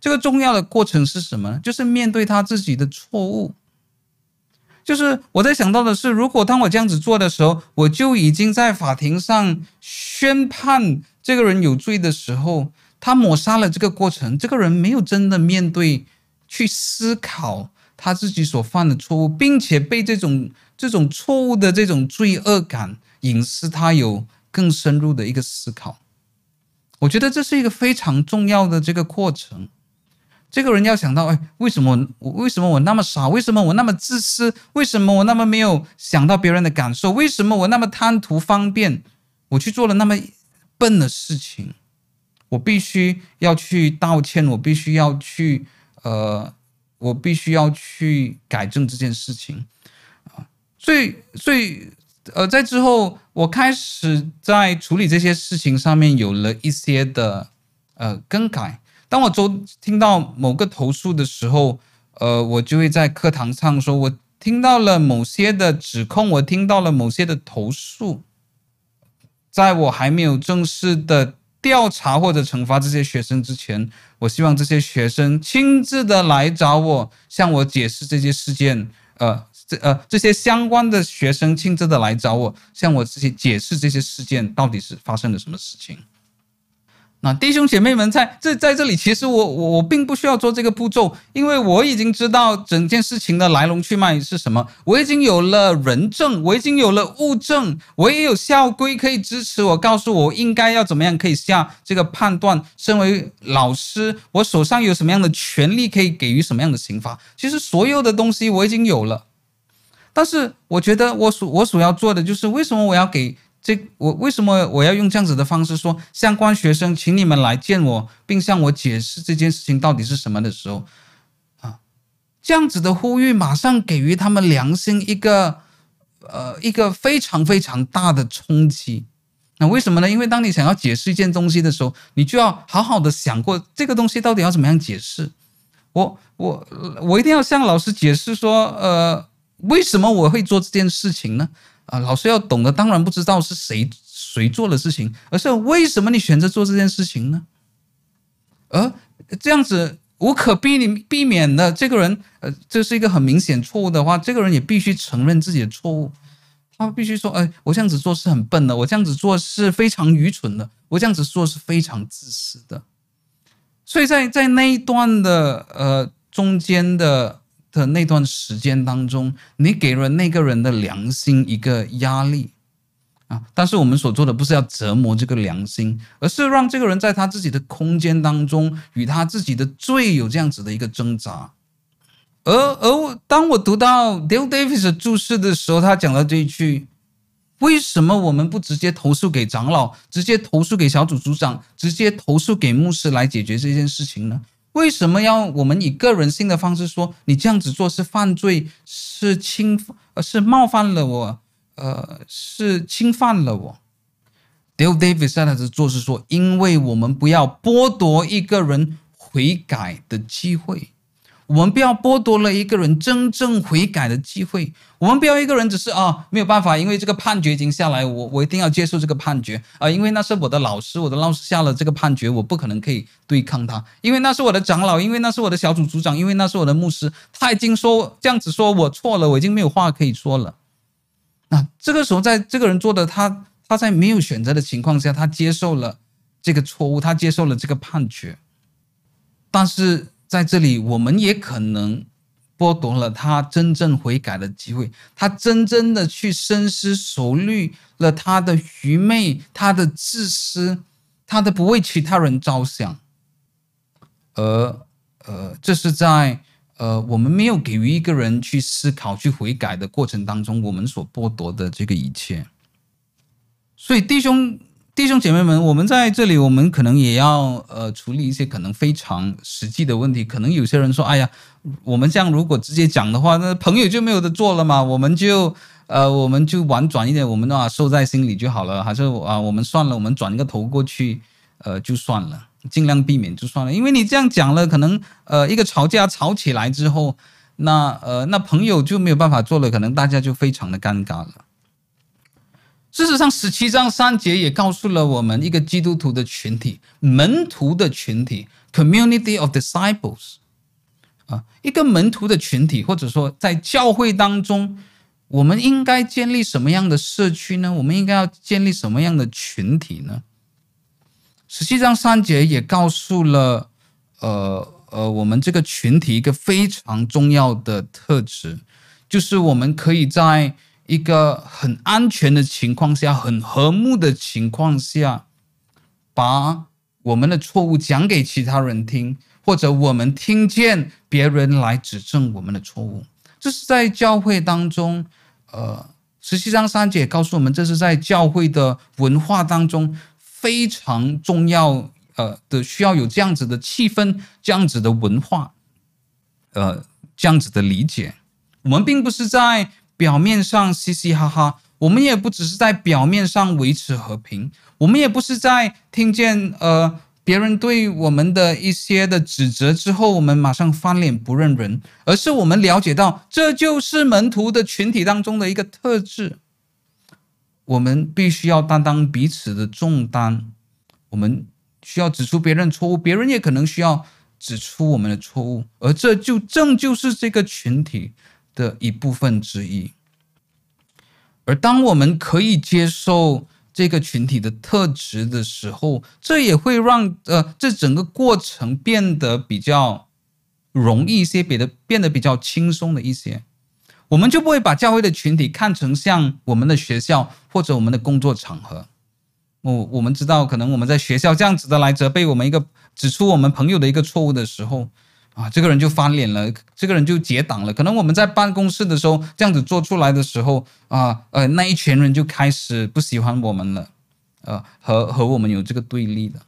这个重要的过程是什么呢？就是面对他自己的错误。就是我在想到的是，如果当我这样子做的时候，我就已经在法庭上宣判这个人有罪的时候，他抹杀了这个过程。这个人没有真的面对、去思考他自己所犯的错误，并且被这种这种错误的这种罪恶感隐私，他有更深入的一个思考。我觉得这是一个非常重要的这个过程。这个人要想到，哎，为什么我为什么我那么傻？为什么我那么自私？为什么我那么没有想到别人的感受？为什么我那么贪图方便？我去做了那么笨的事情，我必须要去道歉，我必须要去呃，我必须要去改正这件事情啊。所以，所以呃，在之后，我开始在处理这些事情上面有了一些的呃更改。当我周听到某个投诉的时候，呃，我就会在课堂上说，我听到了某些的指控，我听到了某些的投诉，在我还没有正式的调查或者惩罚这些学生之前，我希望这些学生亲自的来找我，向我解释这些事件，呃，这呃这些相关的学生亲自的来找我，向我这些解释这些事件到底是发生了什么事情。那弟兄姐妹们在这在这里，其实我我我并不需要做这个步骤，因为我已经知道整件事情的来龙去脉是什么。我已经有了人证，我已经有了物证，我也有校规可以支持我，告诉我应该要怎么样可以下这个判断。身为老师，我手上有什么样的权利可以给予什么样的刑罚？其实所有的东西我已经有了，但是我觉得我所我所要做的就是，为什么我要给？这我为什么我要用这样子的方式说，相关学生，请你们来见我，并向我解释这件事情到底是什么的时候，啊，这样子的呼吁马上给予他们良心一个呃一个非常非常大的冲击。那为什么呢？因为当你想要解释一件东西的时候，你就要好好的想过这个东西到底要怎么样解释。我我我一定要向老师解释说，呃，为什么我会做这件事情呢？啊，老师要懂得，当然不知道是谁谁做的事情，而是为什么你选择做这件事情呢？而这样子无可避免避免的，这个人，呃，这是一个很明显错误的话，这个人也必须承认自己的错误，他必须说，哎，我这样子做是很笨的，我这样子做是非常愚蠢的，我这样子做是非常自私的。所以在在那一段的呃中间的。的那段时间当中，你给了那个人的良心一个压力啊，但是我们所做的不是要折磨这个良心，而是让这个人在他自己的空间当中与他自己的罪有这样子的一个挣扎。而而当我读到 Dale Davis 的注释的时候，他讲了这一句：为什么我们不直接投诉给长老，直接投诉给小组组长，直接投诉给牧师来解决这件事情呢？为什么要我们以个人性的方式说你这样子做是犯罪，是侵，是冒犯了我，呃，是侵犯了我？Dale Davis 在他的做是说，因为我们不要剥夺一个人悔改的机会。我们不要剥夺了一个人真正悔改的机会。我们不要一个人只是啊，没有办法，因为这个判决已经下来，我我一定要接受这个判决啊，因为那是我的老师，我的老师下了这个判决，我不可能可以对抗他，因为那是我的长老，因为那是我的小组组长，因为那是我的牧师，他已经说这样子说我错了，我已经没有话可以说了。那这个时候，在这个人做的他他在没有选择的情况下，他接受了这个错误，他接受了这个判决，但是。在这里，我们也可能剥夺了他真正悔改的机会。他真正的去深思熟虑了他的愚昧、他的自私、他的不为其他人着想，而呃，这是在呃我们没有给予一个人去思考、去悔改的过程当中，我们所剥夺的这个一切。所以，弟兄。弟兄姐妹们，我们在这里，我们可能也要呃处理一些可能非常实际的问题。可能有些人说：“哎呀，我们这样如果直接讲的话，那朋友就没有得做了嘛？我们就呃我们就婉转一点，我们的话收在心里就好了。还是啊，我们算了，我们转一个头过去，呃，就算了，尽量避免就算了。因为你这样讲了，可能呃一个吵架吵起来之后，那呃，那朋友就没有办法做了，可能大家就非常的尴尬了。事实上，十七章三节也告诉了我们一个基督徒的群体，门徒的群体 （community of disciples） 啊，一个门徒的群体，或者说在教会当中，我们应该建立什么样的社区呢？我们应该要建立什么样的群体呢？十七章三节也告诉了，呃呃，我们这个群体一个非常重要的特质，就是我们可以在一个很安全的情况下、很和睦的情况下，把我们的错误讲给其他人听，或者我们听见别人来指正我们的错误。这是在教会当中，呃，十七章三节告诉我们，这是在教会的文化当中。非常重要，呃的需要有这样子的气氛，这样子的文化，呃，这样子的理解。我们并不是在表面上嘻嘻哈哈，我们也不只是在表面上维持和平，我们也不是在听见呃别人对我们的一些的指责之后，我们马上翻脸不认人，而是我们了解到，这就是门徒的群体当中的一个特质。我们必须要担当彼此的重担，我们需要指出别人错误，别人也可能需要指出我们的错误，而这就正就是这个群体的一部分之一。而当我们可以接受这个群体的特质的时候，这也会让呃这整个过程变得比较容易一些，变得变得比较轻松的一些。我们就不会把教会的群体看成像我们的学校或者我们的工作场合。我我们知道，可能我们在学校这样子的来责备我们一个指出我们朋友的一个错误的时候，啊，这个人就翻脸了，这个人就结党了。可能我们在办公室的时候这样子做出来的时候，啊，呃，那一群人就开始不喜欢我们了，呃，和和我们有这个对立的。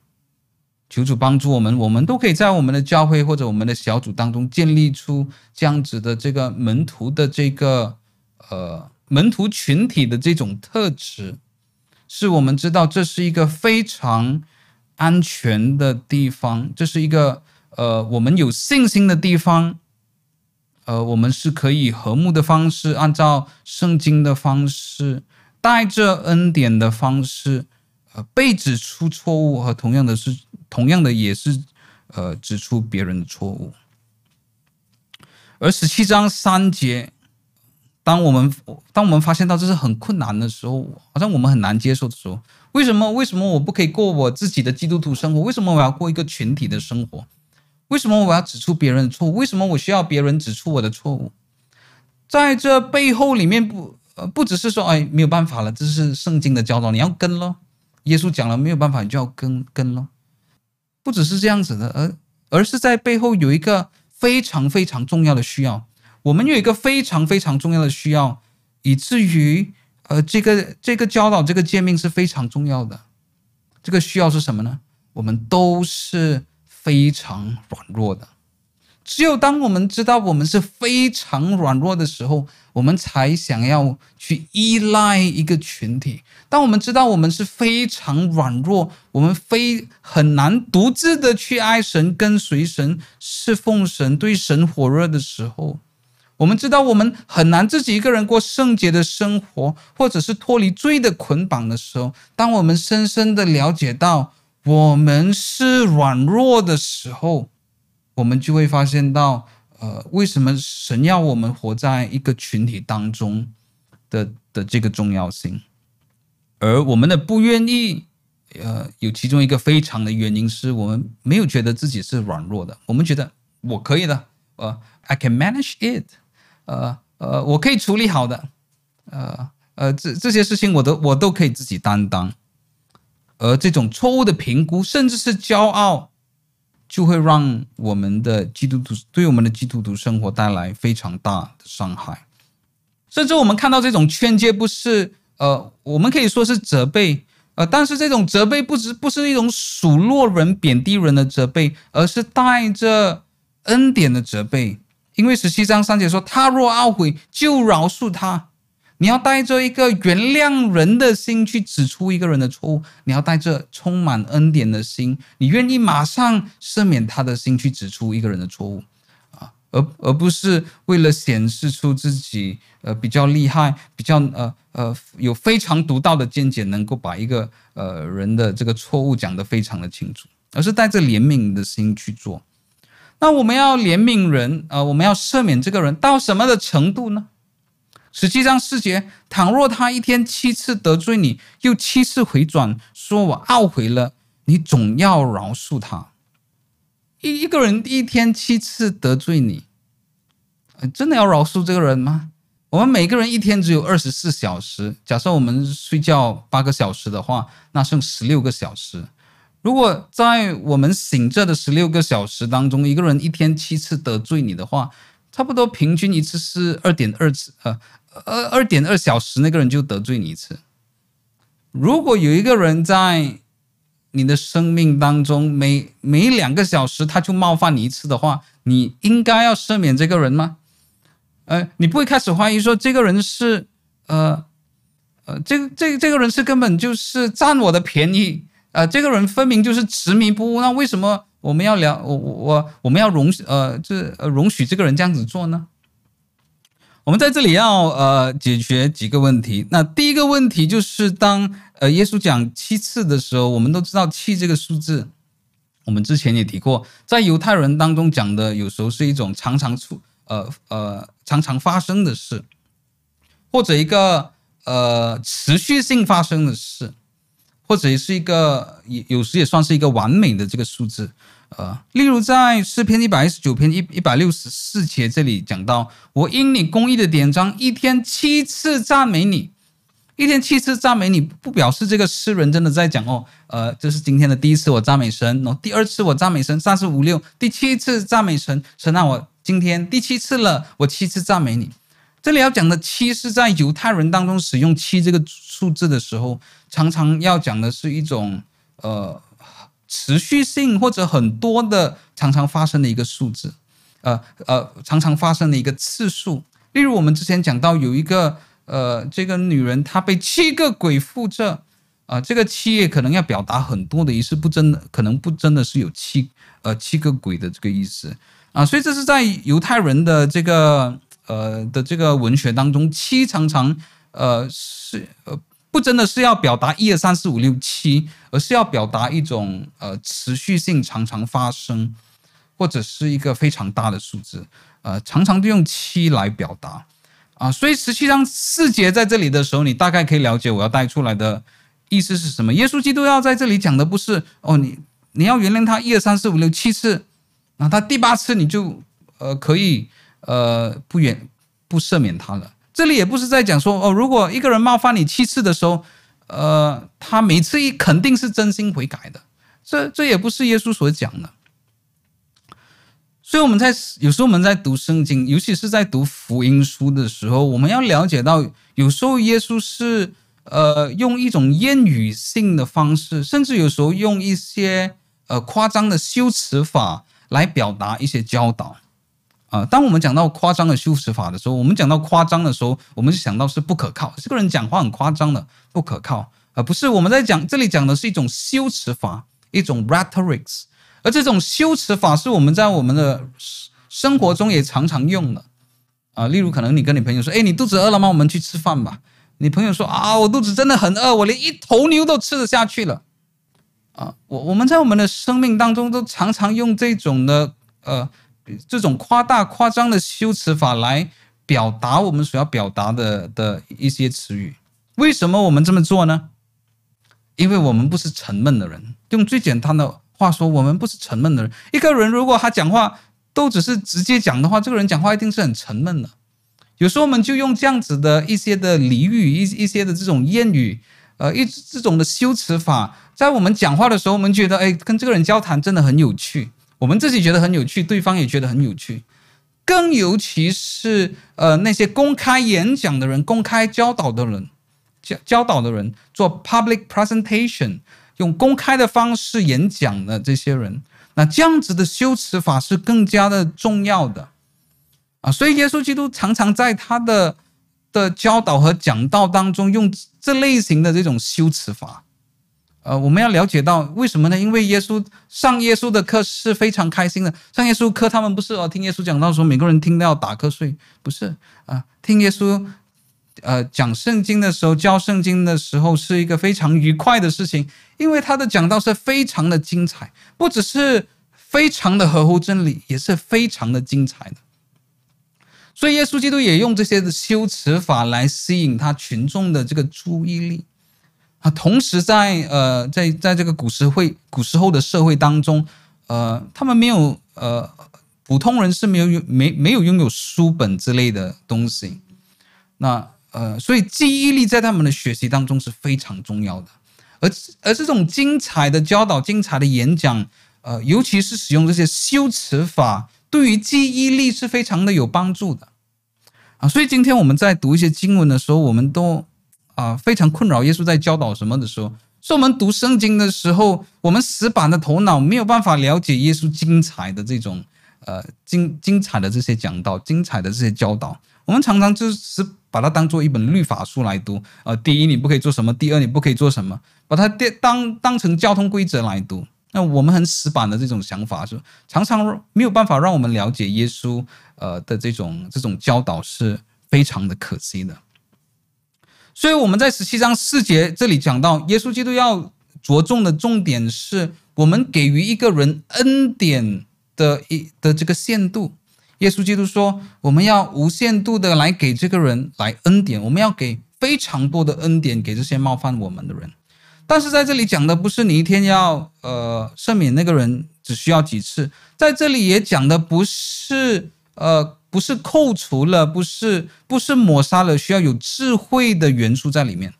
求主帮助我们，我们都可以在我们的教会或者我们的小组当中建立出这样子的这个门徒的这个呃门徒群体的这种特质，是我们知道这是一个非常安全的地方，这是一个呃我们有信心的地方，呃我们是可以和睦的方式，按照圣经的方式，带着恩典的方式。呃被指出错误和同样的是，同样的也是，呃，指出别人的错误。而十七章三节，当我们当我们发现到这是很困难的时候，好像我们很难接受的时候，为什么？为什么我不可以过我自己的基督徒生活？为什么我要过一个群体的生活？为什么我要指出别人的错误？为什么我需要别人指出我的错误？在这背后里面不，呃，不只是说，哎，没有办法了，这是圣经的教导，你要跟咯。耶稣讲了，没有办法，你就要跟跟了。不只是这样子的，而而是在背后有一个非常非常重要的需要。我们有一个非常非常重要的需要，以至于呃，这个这个教导这个诫命是非常重要的。这个需要是什么呢？我们都是非常软弱的。只有当我们知道我们是非常软弱的时候，我们才想要去依赖一个群体。当我们知道我们是非常软弱，我们非很难独自的去爱神、跟随神、侍奉神、对神火热的时候，我们知道我们很难自己一个人过圣洁的生活，或者是脱离罪的捆绑的时候，当我们深深的了解到我们是软弱的时候，我们就会发现到，呃，为什么神要我们活在一个群体当中的的这个重要性，而我们的不愿意，呃，有其中一个非常的原因是我们没有觉得自己是软弱的，我们觉得我可以的，呃，I can manage it，呃呃，我可以处理好的，呃呃，这这些事情我都我都可以自己担当，而这种错误的评估，甚至是骄傲。就会让我们的基督徒对我们的基督徒生活带来非常大的伤害，甚至我们看到这种劝诫不是呃，我们可以说是责备呃，但是这种责备不是不是一种数落人、贬低人的责备，而是带着恩典的责备。因为十七章三节说：“他若懊悔，就饶恕他。”你要带着一个原谅人的心去指出一个人的错误，你要带着充满恩典的心，你愿意马上赦免他的心去指出一个人的错误啊。而而不是为了显示出自己呃比较厉害，比较呃呃有非常独到的见解，能够把一个呃人的这个错误讲得非常的清楚，而是带着怜悯的心去做。那我们要怜悯人啊、呃，我们要赦免这个人到什么的程度呢？实际上四节，倘若他一天七次得罪你，又七次回转，说我懊悔了，你总要饶恕他。一一个人一天七次得罪你，真的要饶恕这个人吗？我们每个人一天只有二十四小时，假设我们睡觉八个小时的话，那剩十六个小时。如果在我们醒着的十六个小时当中，一个人一天七次得罪你的话，差不多平均一次是二点二次，呃。二二点二小时，那个人就得罪你一次。如果有一个人在你的生命当中，每每两个小时他就冒犯你一次的话，你应该要赦免这个人吗？呃，你不会开始怀疑说这个人是呃呃，这个这这个人是根本就是占我的便宜，呃，这个人分明就是执迷不悟，那为什么我们要聊我我我们要容呃这容许这个人这样子做呢？我们在这里要呃解决几个问题。那第一个问题就是当呃耶稣讲七次的时候，我们都知道七这个数字，我们之前也提过，在犹太人当中讲的有时候是一种常常出呃呃常常发生的事，或者一个呃持续性发生的事，或者是一个也有时也算是一个完美的这个数字。呃，例如在诗篇一百一十九篇一一百六十四节这里讲到，我因你公义的典章，一天七次赞美你，一天七次赞美你，不表示这个诗人真的在讲哦，呃，这是今天的第一次我赞美神，哦，第二次我赞美神，三四五六，第七次赞美神，神让我今天第七次了，我七次赞美你。这里要讲的七是在犹太人当中使用七这个数字的时候，常常要讲的是一种呃。持续性或者很多的常常发生的一个数字，呃呃，常常发生的一个次数。例如我们之前讲到有一个呃，这个女人她被七个鬼附着，啊、这个七也可能要表达很多的意思，不真的可能不真的是有七呃七个鬼的这个意思啊、所以这是在犹太人的这个呃的这个文学当中，七常常呃是呃。不真的是要表达一二三四五六七，而是要表达一种呃持续性常常发生，或者是一个非常大的数字，呃，常常都用七来表达啊。所以十七章四节在这里的时候，你大概可以了解我要带出来的意思是什么。耶稣基督要在这里讲的不是哦，你你要原谅他一二三四五六七次，那他第八次你就呃可以呃不原不赦免他了。这里也不是在讲说哦，如果一个人冒犯你七次的时候，呃，他每次一肯定是真心悔改的，这这也不是耶稣所讲的。所以我们在有时候我们在读圣经，尤其是在读福音书的时候，我们要了解到，有时候耶稣是呃用一种谚语性的方式，甚至有时候用一些呃夸张的修辞法来表达一些教导。啊，当我们讲到夸张的修辞法的时候，我们讲到夸张的时候，我们就想到是不可靠。这个人讲话很夸张的，不可靠，而不是我们在讲这里讲的是一种修辞法，一种 rhetorics。而这种修辞法是我们在我们的生活中也常常用的。啊，例如可能你跟你朋友说：“哎，你肚子饿了吗？我们去吃饭吧。”你朋友说：“啊，我肚子真的很饿，我连一头牛都吃得下去了。”啊，我我们在我们的生命当中都常常用这种的呃。这种夸大、夸张的修辞法来表达我们所要表达的的一些词语，为什么我们这么做呢？因为我们不是沉闷的人。用最简单的话说，我们不是沉闷的人。一个人如果他讲话都只是直接讲的话，这个人讲话一定是很沉闷的。有时候我们就用这样子的一些的俚语、一一些的这种谚语，呃，一这种的修辞法，在我们讲话的时候，我们觉得，哎，跟这个人交谈真的很有趣。我们自己觉得很有趣，对方也觉得很有趣，更尤其是呃那些公开演讲的人、公开教导的人、教教导的人，做 public presentation，用公开的方式演讲的这些人，那这样子的修辞法是更加的重要的啊。所以耶稣基督常常在他的的教导和讲道当中用这类型的这种修辞法。呃，我们要了解到为什么呢？因为耶稣上耶稣的课是非常开心的。上耶稣课，他们不是哦，听耶稣讲道说每个人听到要打瞌睡，不是啊、听耶稣呃讲圣经的时候，教圣经的时候是一个非常愉快的事情，因为他的讲道是非常的精彩，不只是非常的合乎真理，也是非常的精彩的。所以耶稣基督也用这些的修辞法来吸引他群众的这个注意力。同时在呃，在在这个古时会古时候的社会当中，呃，他们没有呃，普通人是没有没没有拥有书本之类的东西，那呃，所以记忆力在他们的学习当中是非常重要的，而而这种精彩的教导、精彩的演讲，呃，尤其是使用这些修辞法，对于记忆力是非常的有帮助的，啊，所以今天我们在读一些经文的时候，我们都。啊，非常困扰。耶稣在教导什么的时候，是我们读圣经的时候，我们死板的头脑没有办法了解耶稣精彩的这种，呃，精精彩的这些讲道，精彩的这些教导。我们常常就是把它当做一本律法书来读。呃，第一，你不可以做什么；第二，你不可以做什么，把它当当成交通规则来读。那我们很死板的这种想法，是常常没有办法让我们了解耶稣呃的这种这种教导，是非常的可惜的。所以我们在十七章四节这里讲到，耶稣基督要着重的重点是我们给予一个人恩典的一的这个限度。耶稣基督说，我们要无限度的来给这个人来恩典，我们要给非常多的恩典给这些冒犯我们的人。但是在这里讲的不是你一天要呃赦免那个人只需要几次，在这里也讲的不是呃。不是扣除了，不是不是抹杀了，需要有智慧的元素在里面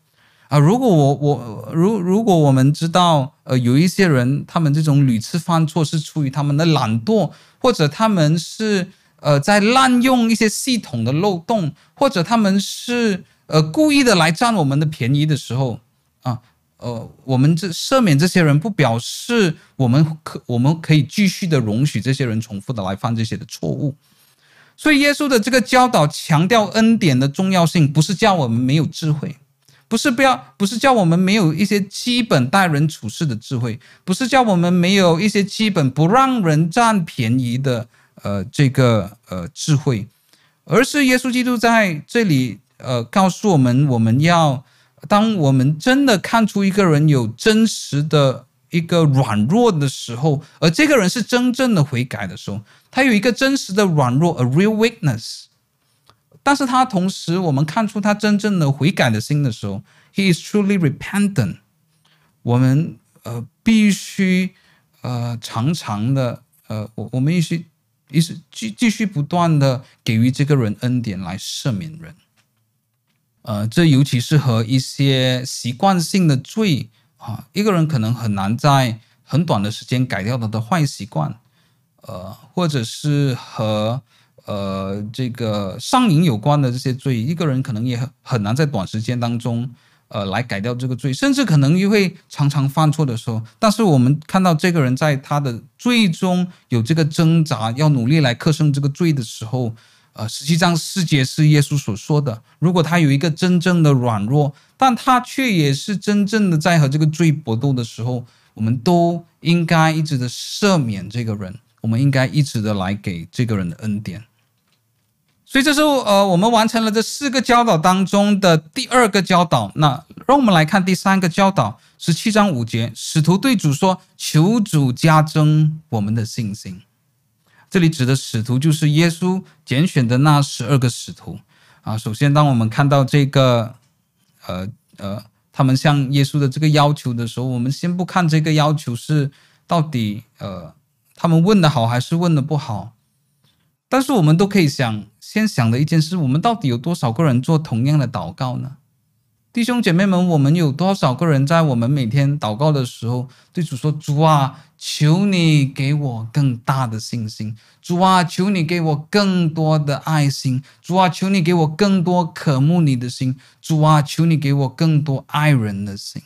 啊！如果我我如如果我们知道，呃，有一些人他们这种屡次犯错是出于他们的懒惰，或者他们是呃在滥用一些系统的漏洞，或者他们是呃故意的来占我们的便宜的时候啊，呃，我们这赦免这些人，不表示我们可我们可以继续的容许这些人重复的来犯这些的错误。所以，耶稣的这个教导强调恩典的重要性，不是叫我们没有智慧，不是不要，不是叫我们没有一些基本待人处事的智慧，不是叫我们没有一些基本不让人占便宜的呃这个呃智慧，而是耶稣基督在这里呃告诉我们，我们要当我们真的看出一个人有真实的。一个软弱的时候，而这个人是真正的悔改的时候，他有一个真实的软弱，a real weakness。但是他同时，我们看出他真正的悔改的心的时候，he is truly repentant。我们呃必须呃常常的呃我我们必须一直继继续不断的给予这个人恩典来赦免人。呃，这尤其是和一些习惯性的罪。啊，一个人可能很难在很短的时间改掉他的坏习惯，呃，或者是和呃这个上瘾有关的这些罪，一个人可能也很难在短时间当中呃来改掉这个罪，甚至可能又会常常犯错的时候。但是我们看到这个人在他的罪中有这个挣扎，要努力来克胜这个罪的时候。呃，十七章四节是耶稣所说的。如果他有一个真正的软弱，但他却也是真正的在和这个罪搏斗的时候，我们都应该一直的赦免这个人，我们应该一直的来给这个人的恩典。所以这时候，呃，我们完成了这四个教导当中的第二个教导。那让我们来看第三个教导，十七章五节，使徒对主说：“求主加增我们的信心。”这里指的使徒就是耶稣拣选的那十二个使徒啊。首先，当我们看到这个，呃呃，他们向耶稣的这个要求的时候，我们先不看这个要求是到底呃他们问的好还是问的不好，但是我们都可以想，先想的一件事，我们到底有多少个人做同样的祷告呢？弟兄姐妹们，我们有多少个人在我们每天祷告的时候，对主说：“主啊，求你给我更大的信心；主啊，求你给我更多的爱心；主啊，求你给我更多渴慕你的心；主啊，求你给我更多爱人的心。”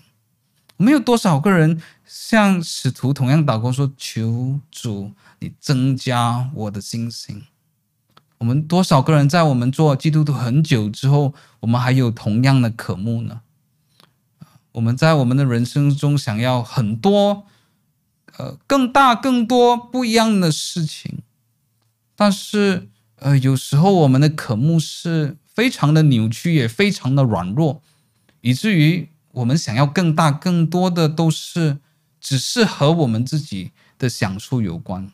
我们有多少个人像使徒同样祷告说：“求主，你增加我的信心。”我们多少个人在我们做基督徒很久之后，我们还有同样的渴慕呢？我们在我们的人生中想要很多，呃，更大、更多不一样的事情，但是，呃，有时候我们的渴慕是非常的扭曲，也非常的软弱，以至于我们想要更大、更多的都是只是和我们自己的享受有关。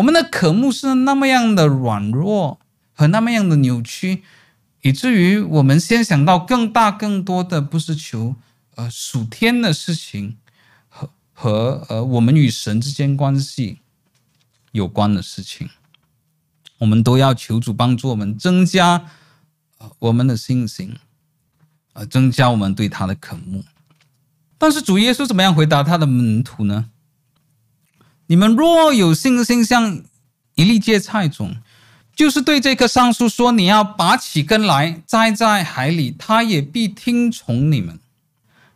我们的渴慕是那么样的软弱和那么样的扭曲，以至于我们先想到更大、更多的不是求呃属天的事情和和呃我们与神之间关系有关的事情，我们都要求主帮助我们增加呃我们的信心，呃增加我们对他的渴慕。但是主耶稣怎么样回答他的门徒呢？你们若有信心，像一粒芥菜种，就是对这棵桑树说：“你要拔起根来，栽在海里，它也必听从你们。”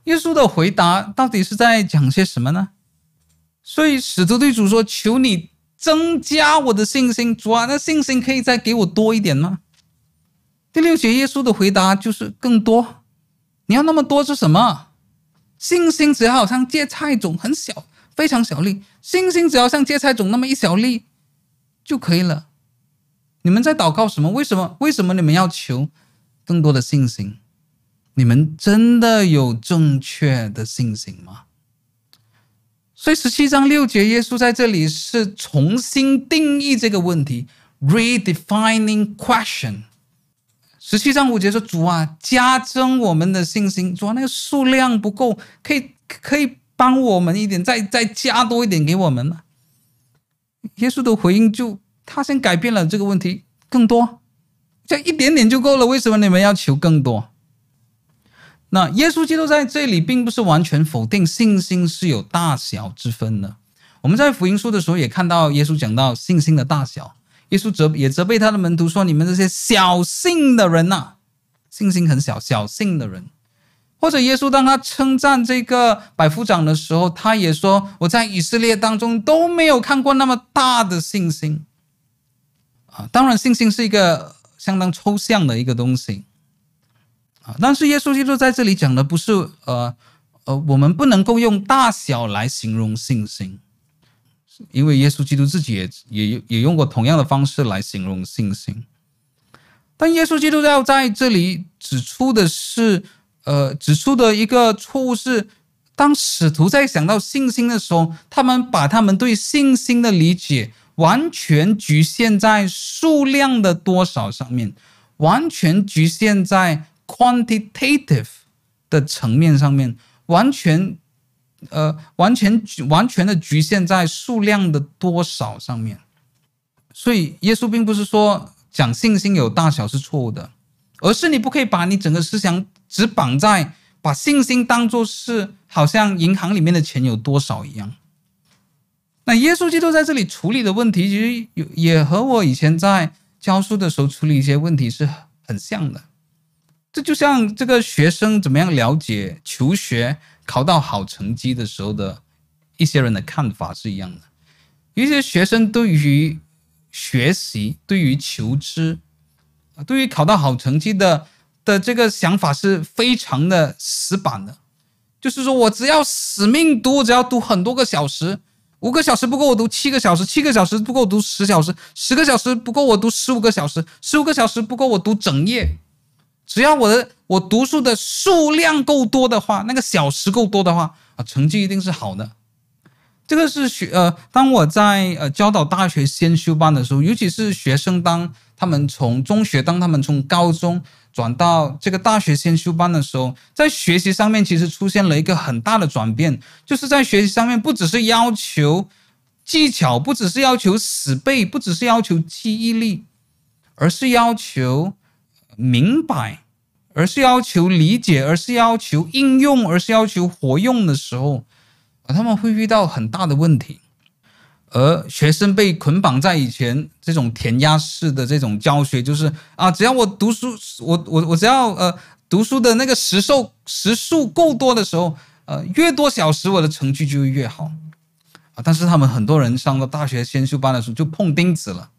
耶稣的回答到底是在讲些什么呢？所以使徒对主说：“求你增加我的信心，主啊，那信心可以再给我多一点吗？”第六节，耶稣的回答就是更多。你要那么多是什么？信心只好像芥菜种，很小。非常小粒，信心只要像芥菜种那么一小粒就可以了。你们在祷告什么？为什么？为什么你们要求更多的信心？你们真的有正确的信心吗？所以十七章六节，耶稣在这里是重新定义这个问题，redefining question。十七章五节说：“主啊，加增我们的信心。主啊，那个数量不够，可以可以。”帮我们一点，再再加多一点给我们？耶稣的回应就，他先改变了这个问题，更多，这一点点就够了。为什么你们要求更多？那耶稣基督在这里并不是完全否定信心是有大小之分的。我们在福音书的时候也看到耶稣讲到信心的大小，耶稣责也责备他的门徒说：“你们这些小信的人呐，信心很小，小信的人。”或者耶稣当他称赞这个百夫长的时候，他也说：“我在以色列当中都没有看过那么大的信心。”啊，当然信心是一个相当抽象的一个东西啊。但是耶稣基督在这里讲的不是呃呃，我们不能够用大小来形容信心，因为耶稣基督自己也也也用过同样的方式来形容信心。但耶稣基督要在这里指出的是。呃，指出的一个错误是，当使徒在想到信心的时候，他们把他们对信心的理解完全局限在数量的多少上面，完全局限在 quantitative 的层面上面，完全，呃，完全完全的局限在数量的多少上面。所以，耶稣并不是说讲信心有大小是错误的，而是你不可以把你整个思想。只绑在把信心当作是好像银行里面的钱有多少一样。那耶稣基督在这里处理的问题，其实有也和我以前在教书的时候处理一些问题是很像的。这就像这个学生怎么样了解求学考到好成绩的时候的一些人的看法是一样的。有一些学生对于学习、对于求知、对于考到好成绩的。的这个想法是非常的死板的，就是说我只要死命读，只要读很多个小时，五个小时不够我读七个小时，七个小时不够我读十小时，十个小时不够我读十五个小时，十五个小时不够我读整夜。只要我的我读书的数量够多的话，那个小时够多的话啊，成绩一定是好的。这个是学呃，当我在呃教导大学先修班的时候，尤其是学生当他们从中学，当他们从高中。转到这个大学先修班的时候，在学习上面其实出现了一个很大的转变，就是在学习上面不只是要求技巧，不只是要求死背，不只是要求记忆力，而是要求明白，而是要求理解，而是要求应用，而是要求活用的时候，他们会遇到很大的问题。而学生被捆绑在以前这种填鸭式的这种教学，就是啊，只要我读书，我我我只要呃读书的那个时数时数够多的时候，呃越多小时我的成绩就越好啊。但是他们很多人上了大学先修班的时候就碰钉子了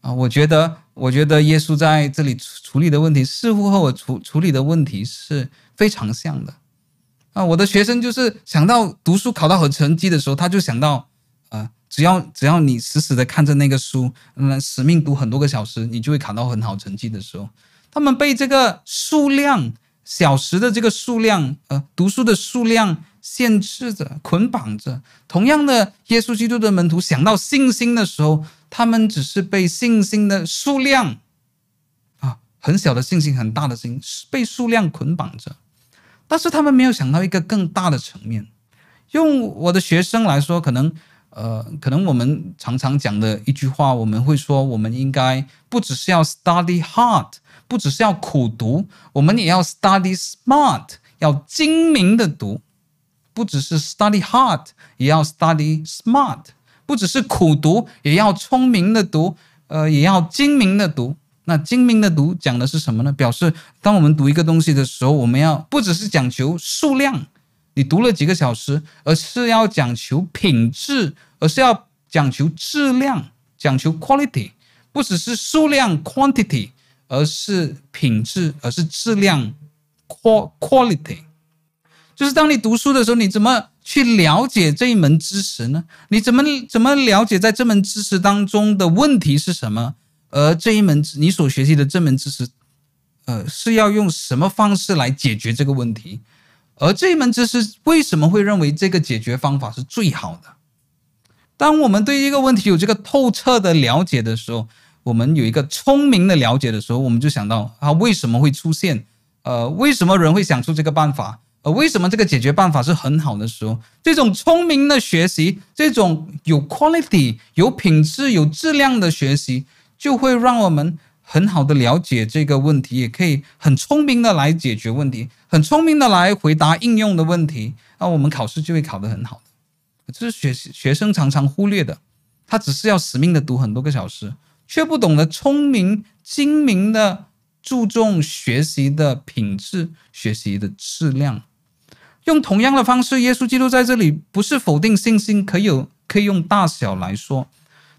啊。我觉得，我觉得耶稣在这里处处理的问题似乎和我处处理的问题是非常像的啊，我的学生就是想到读书考到好成绩的时候，他就想到，啊，只要只要你死死的看着那个书，嗯，使命读很多个小时，你就会考到很好成绩的时候，他们被这个数量小时的这个数量，呃，读书的数量限制着、捆绑着。同样的，耶稣基督的门徒想到信心的时候，他们只是被信心的数量啊。很小的信心，很大的信心，被数量捆绑着，但是他们没有想到一个更大的层面。用我的学生来说，可能，呃，可能我们常常讲的一句话，我们会说，我们应该不只是要 study hard，不只是要苦读，我们也要 study smart，要精明的读。不只是 study hard，也要 study smart，不只是苦读，也要聪明的读，呃，也要精明的读。那精明的读讲的是什么呢？表示当我们读一个东西的时候，我们要不只是讲求数量，你读了几个小时，而是要讲求品质，而是要讲求质量，讲求 quality，不只是数量 quantity，而是品质，而是质量 quality。就是当你读书的时候，你怎么去了解这一门知识呢？你怎么怎么了解在这门知识当中的问题是什么？而这一门你所学习的这门知识，呃，是要用什么方式来解决这个问题？而这一门知识为什么会认为这个解决方法是最好的？当我们对一个问题有这个透彻的了解的时候，我们有一个聪明的了解的时候，我们就想到啊，为什么会出现？呃，为什么人会想出这个办法？呃，为什么这个解决办法是很好的时候？这种聪明的学习，这种有 quality、有品质、有质量的学习。就会让我们很好的了解这个问题，也可以很聪明的来解决问题，很聪明的来回答应用的问题。那我们考试就会考得很好的。这是学学生常常忽略的，他只是要死命的读很多个小时，却不懂得聪明精明的注重学习的品质、学习的质量。用同样的方式，耶稣基督在这里不是否定信心可有可以用大小来说，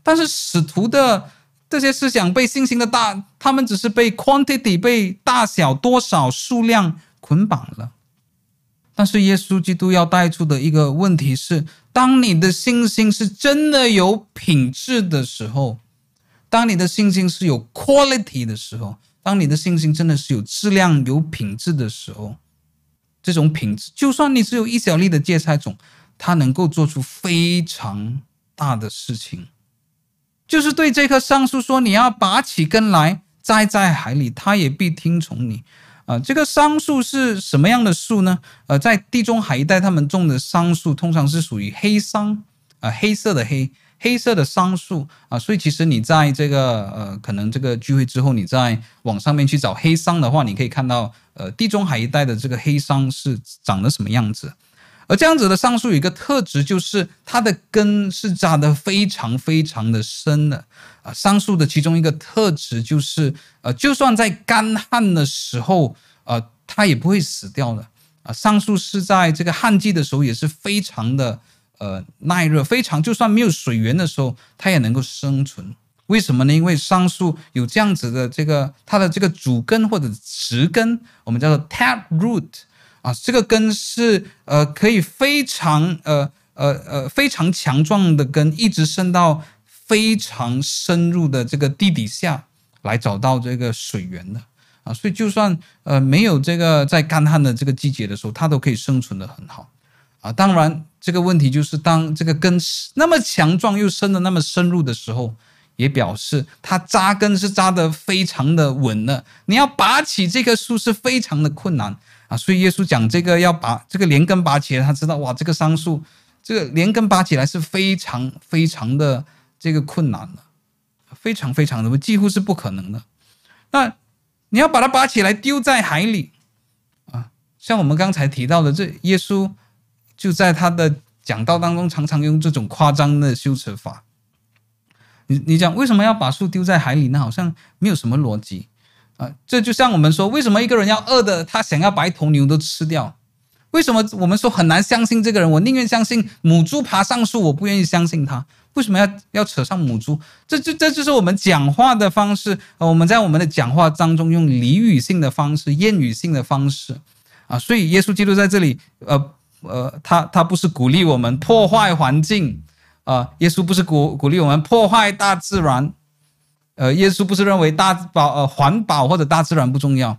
但是使徒的。这些思想被信心的大，他们只是被 quantity 被大小多少数量捆绑了。但是耶稣基督要带出的一个问题是：当你的信心是真的有品质的时候，当你的信心是有 quality 的时候，当你的信心真的是有质量、有品质的时候，这种品质，就算你只有一小粒的芥菜种，它能够做出非常大的事情。就是对这棵桑树说：“你要拔起根来栽在海里，它也必听从你。”啊，这个桑树是什么样的树呢？呃，在地中海一带，他们种的桑树通常是属于黑桑，啊，黑色的黑，黑色的桑树啊。所以其实你在这个呃，可能这个聚会之后，你在网上面去找黑桑的话，你可以看到，呃，地中海一带的这个黑桑是长得什么样子。而这样子的桑树有一个特质，就是它的根是扎得非常非常的深的啊。桑树的其中一个特质就是，呃，就算在干旱的时候，呃，它也不会死掉的啊。桑树是在这个旱季的时候也是非常的呃耐热，非常就算没有水源的时候，它也能够生存。为什么呢？因为桑树有这样子的这个它的这个主根或者实根，我们叫做 tap root。啊，这个根是呃可以非常呃呃呃非常强壮的根，一直伸到非常深入的这个地底下来找到这个水源的啊，所以就算呃没有这个在干旱的这个季节的时候，它都可以生存得很好啊。当然，这个问题就是当这个根那么强壮又伸的那么深入的时候，也表示它扎根是扎得非常的稳了。你要拔起这棵树是非常的困难。啊，所以耶稣讲这个要把这个连根拔起来，他知道哇，这个桑树这个连根拔起来是非常非常的这个困难的，非常非常的几乎是不可能的。那你要把它拔起来丢在海里啊，像我们刚才提到的，这耶稣就在他的讲道当中常常用这种夸张的修辞法。你你讲为什么要把树丢在海里呢？好像没有什么逻辑。啊，这就像我们说，为什么一个人要饿的，他想要把一头牛都吃掉？为什么我们说很难相信这个人？我宁愿相信母猪爬上树，我不愿意相信他。为什么要要扯上母猪？这就这就是我们讲话的方式。我们在我们的讲话当中用俚语性的方式、谚语性的方式，啊。所以耶稣基督在这里，呃呃，他他不是鼓励我们破坏环境啊、耶稣不是鼓鼓励我们破坏大自然，呃，耶稣不是认为大保呃环保或者大自然不重要。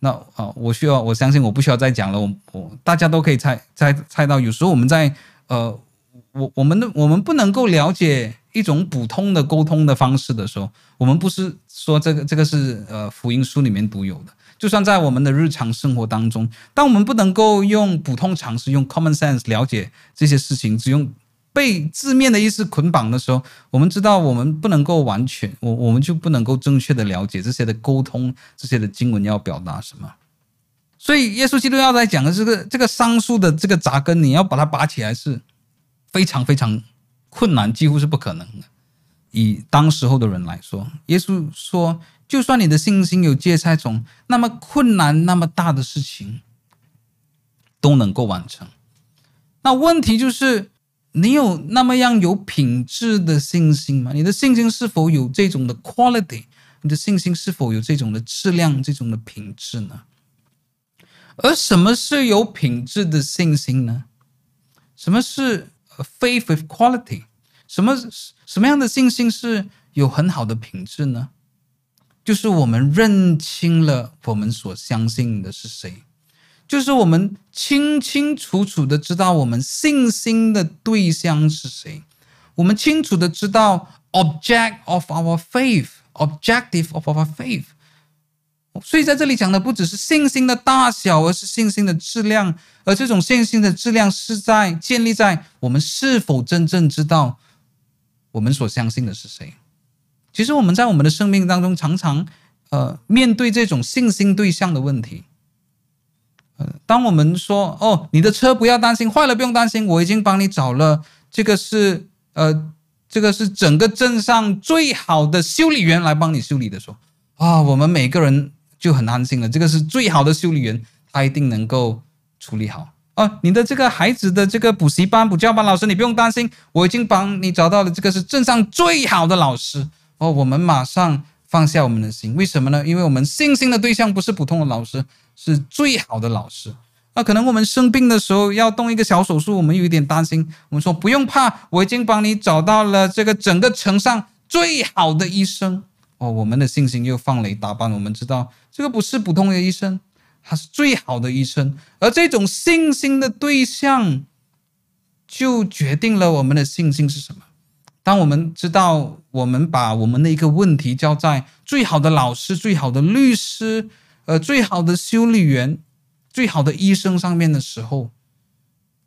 那啊、呃，我需要我相信我不需要再讲了，我我大家都可以猜猜猜到，有时候我们在呃。我我们的我们不能够了解一种普通的沟通的方式的时候，我们不是说这个这个是呃福音书里面独有的。就算在我们的日常生活当中，当我们不能够用普通常识、用 common sense 了解这些事情，只用被字面的意思捆绑的时候，我们知道我们不能够完全，我我们就不能够正确的了解这些的沟通，这些的经文要表达什么。所以耶稣基督要来讲的这个这个桑树的这个扎根，你要把它拔起来是。非常非常困难，几乎是不可能的。以当时候的人来说，耶稣说：“就算你的信心有芥菜种，那么困难、那么大的事情都能够完成。”那问题就是，你有那么样有品质的信心吗？你的信心是否有这种的 quality？你的信心是否有这种的质量、这种的品质呢？而什么是有品质的信心呢？什么是？Faith with quality，什么什么样的信心是有很好的品质呢？就是我们认清了我们所相信的是谁，就是我们清清楚楚的知道我们信心的对象是谁，我们清楚的知道 object of our faith，objective of our faith。所以在这里讲的不只是信心的大小，而是信心的质量。而这种信心的质量是在建立在我们是否真正知道我们所相信的是谁。其实我们在我们的生命当中常常呃面对这种信心对象的问题。当我们说哦，你的车不要担心，坏了不用担心，我已经帮你找了，这个是呃这个是整个镇上最好的修理员来帮你修理的时候啊，我们每个人。就很安心了。这个是最好的修理员，他一定能够处理好。哦，你的这个孩子的这个补习班、补教班老师，你不用担心，我已经帮你找到了。这个是镇上最好的老师。哦，我们马上放下我们的心，为什么呢？因为我们信心的对象不是普通的老师，是最好的老师。那可能我们生病的时候要动一个小手术，我们有一点担心。我们说不用怕，我已经帮你找到了这个整个城上最好的医生。哦，我们的信心又放了一大半。我们知道这个不是普通的医生，他是最好的医生。而这种信心的对象，就决定了我们的信心是什么。当我们知道我们把我们的一个问题交在最好的老师、最好的律师、呃，最好的修理员、最好的医生上面的时候，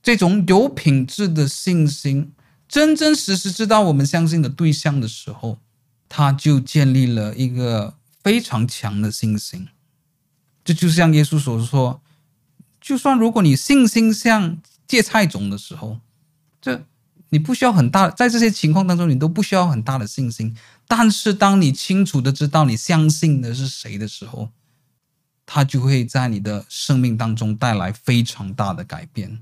这种有品质的信心，真真实实知道我们相信的对象的时候。他就建立了一个非常强的信心，这就像耶稣所说，就算如果你信心像芥菜种的时候，这你不需要很大，在这些情况当中，你都不需要很大的信心。但是当你清楚的知道你相信的是谁的时候，他就会在你的生命当中带来非常大的改变。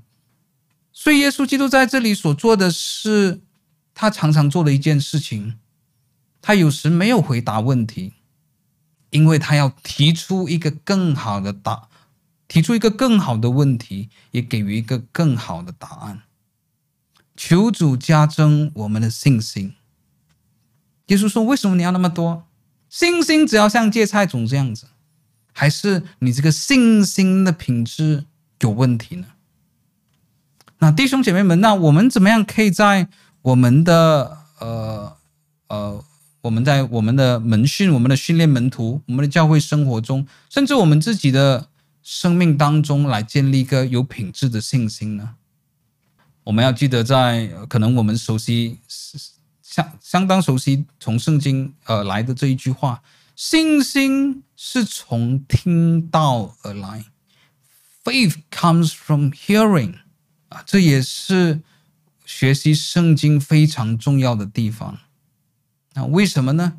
所以耶稣基督在这里所做的是，他常常做的一件事情。他有时没有回答问题，因为他要提出一个更好的答，提出一个更好的问题，也给予一个更好的答案。求主加增我们的信心。耶稣说：“为什么你要那么多信心？只要像芥菜种这样子，还是你这个信心的品质有问题呢？”那弟兄姐妹们，那我们怎么样可以在我们的呃呃？我们在我们的门训、我们的训练门徒、我们的教会生活中，甚至我们自己的生命当中，来建立一个有品质的信心呢？我们要记得在，在可能我们熟悉、相相当熟悉从圣经呃来的这一句话：“信心是从听到而来，Faith comes from hearing。”啊，这也是学习圣经非常重要的地方。那为什么呢？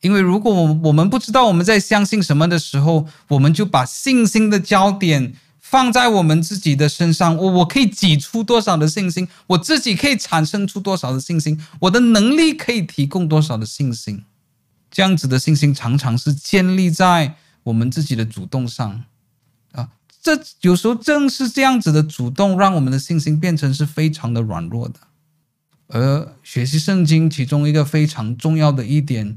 因为如果我我们不知道我们在相信什么的时候，我们就把信心的焦点放在我们自己的身上。我我可以挤出多少的信心？我自己可以产生出多少的信心？我的能力可以提供多少的信心？这样子的信心常常是建立在我们自己的主动上啊。这有时候正是这样子的主动，让我们的信心变成是非常的软弱的。而学习圣经其中一个非常重要的一点，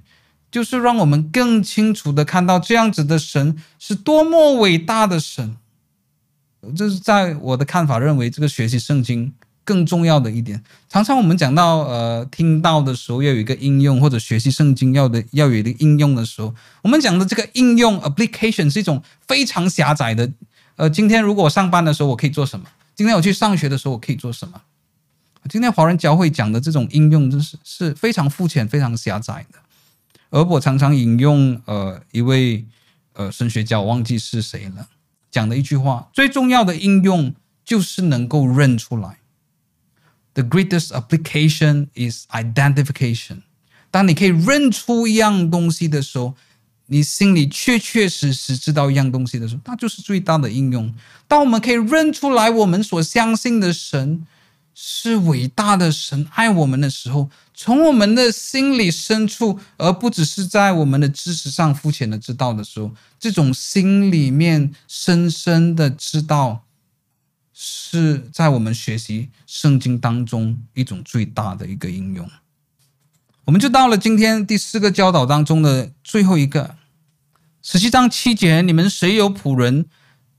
就是让我们更清楚的看到这样子的神是多么伟大的神。这是在我的看法认为，这个学习圣经更重要的一点。常常我们讲到呃听到的时候要有一个应用，或者学习圣经要的要有一个应用的时候，我们讲的这个应用 application 是一种非常狭窄的。呃，今天如果我上班的时候，我可以做什么？今天我去上学的时候，我可以做什么？今天华人教会讲的这种应用，真是是非常肤浅、非常狭窄的。而我常常引用呃一位呃神学家，我忘记是谁了，讲的一句话：最重要的应用就是能够认出来。The greatest application is identification。当你可以认出一样东西的时候。你心里确确实实知道一样东西的时候，那就是最大的应用。当我们可以认出来我们所相信的神是伟大的神，爱我们的时候，从我们的心里深处，而不只是在我们的知识上肤浅的知道的时候，这种心里面深深的知道，是在我们学习圣经当中一种最大的一个应用。我们就到了今天第四个教导当中的最后一个，十七章七节：你们谁有仆人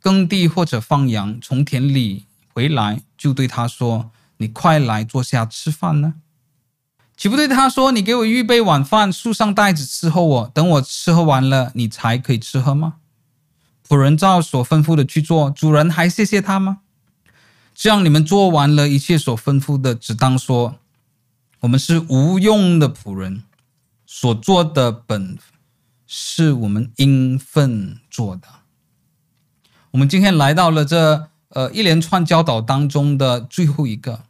耕地或者放羊，从田里回来，就对他说：“你快来坐下吃饭呢？”岂不对他说：“你给我预备晚饭，束上带子伺候我，等我吃喝完了，你才可以吃喝吗？”仆人照所吩咐的去做，主人还谢谢他吗？这样你们做完了一切所吩咐的，只当说。我们是无用的仆人，所做的本是我们应分做的。我们今天来到了这呃一连串教导当中的最后一个。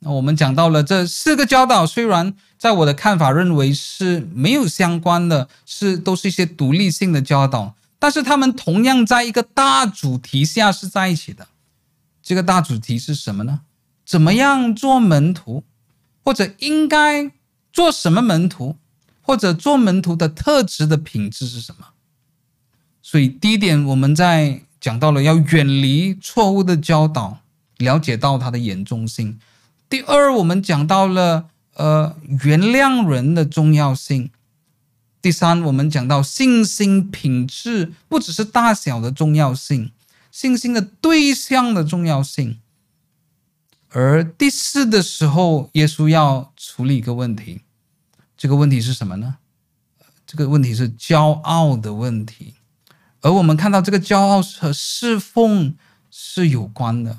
那我们讲到了这四个教导，虽然在我的看法认为是没有相关的，是都是一些独立性的教导，但是他们同样在一个大主题下是在一起的。这个大主题是什么呢？怎么样做门徒？或者应该做什么门徒，或者做门徒的特质的品质是什么？所以第一点，我们在讲到了要远离错误的教导，了解到它的严重性。第二，我们讲到了呃原谅人的重要性。第三，我们讲到信心品质不只是大小的重要性，信心的对象的重要性。而第四的时候，耶稣要处理一个问题，这个问题是什么呢？这个问题是骄傲的问题。而我们看到这个骄傲和侍奉是有关的。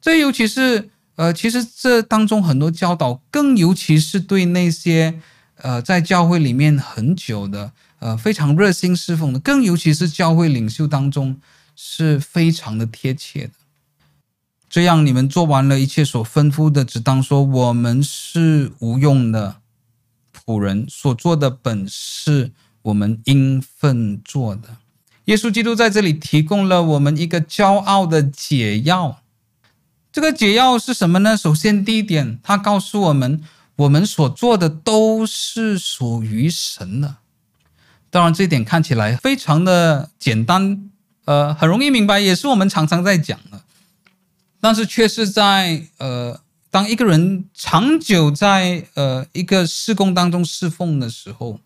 这尤其是呃，其实这当中很多教导，更尤其是对那些呃在教会里面很久的呃非常热心侍奉的，更尤其是教会领袖当中是非常的贴切的。这样，你们做完了一切所吩咐的，只当说我们是无用的仆人，所做的本是我们应分做的。耶稣基督在这里提供了我们一个骄傲的解药。这个解药是什么呢？首先，第一点，他告诉我们，我们所做的都是属于神的。当然，这一点看起来非常的简单，呃，很容易明白，也是我们常常在讲的。但是却是在呃，当一个人长久在呃一个事工当中侍奉的时候，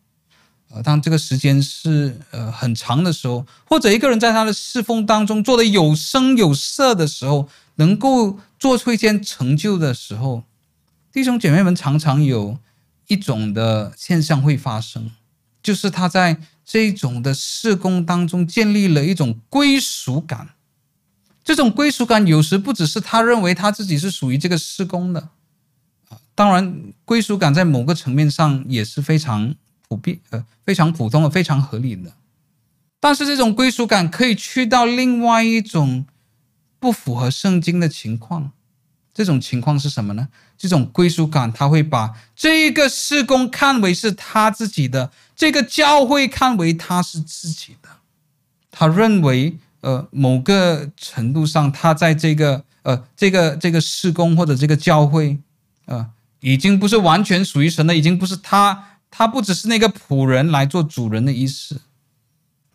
呃，当这个时间是呃很长的时候，或者一个人在他的侍奉当中做的有声有色的时候，能够做出一件成就的时候，弟兄姐妹们常常有一种的现象会发生，就是他在这种的事工当中建立了一种归属感。这种归属感有时不只是他认为他自己是属于这个施工的，当然归属感在某个层面上也是非常普遍、呃非常普通的、非常合理的。但是这种归属感可以去到另外一种不符合圣经的情况。这种情况是什么呢？这种归属感他会把这个事工看为是他自己的，这个教会看为他是自己的，他认为。呃，某个程度上，他在这个呃，这个这个事工或者这个教会，呃，已经不是完全属于神的，已经不是他，他不只是那个仆人来做主人的意思，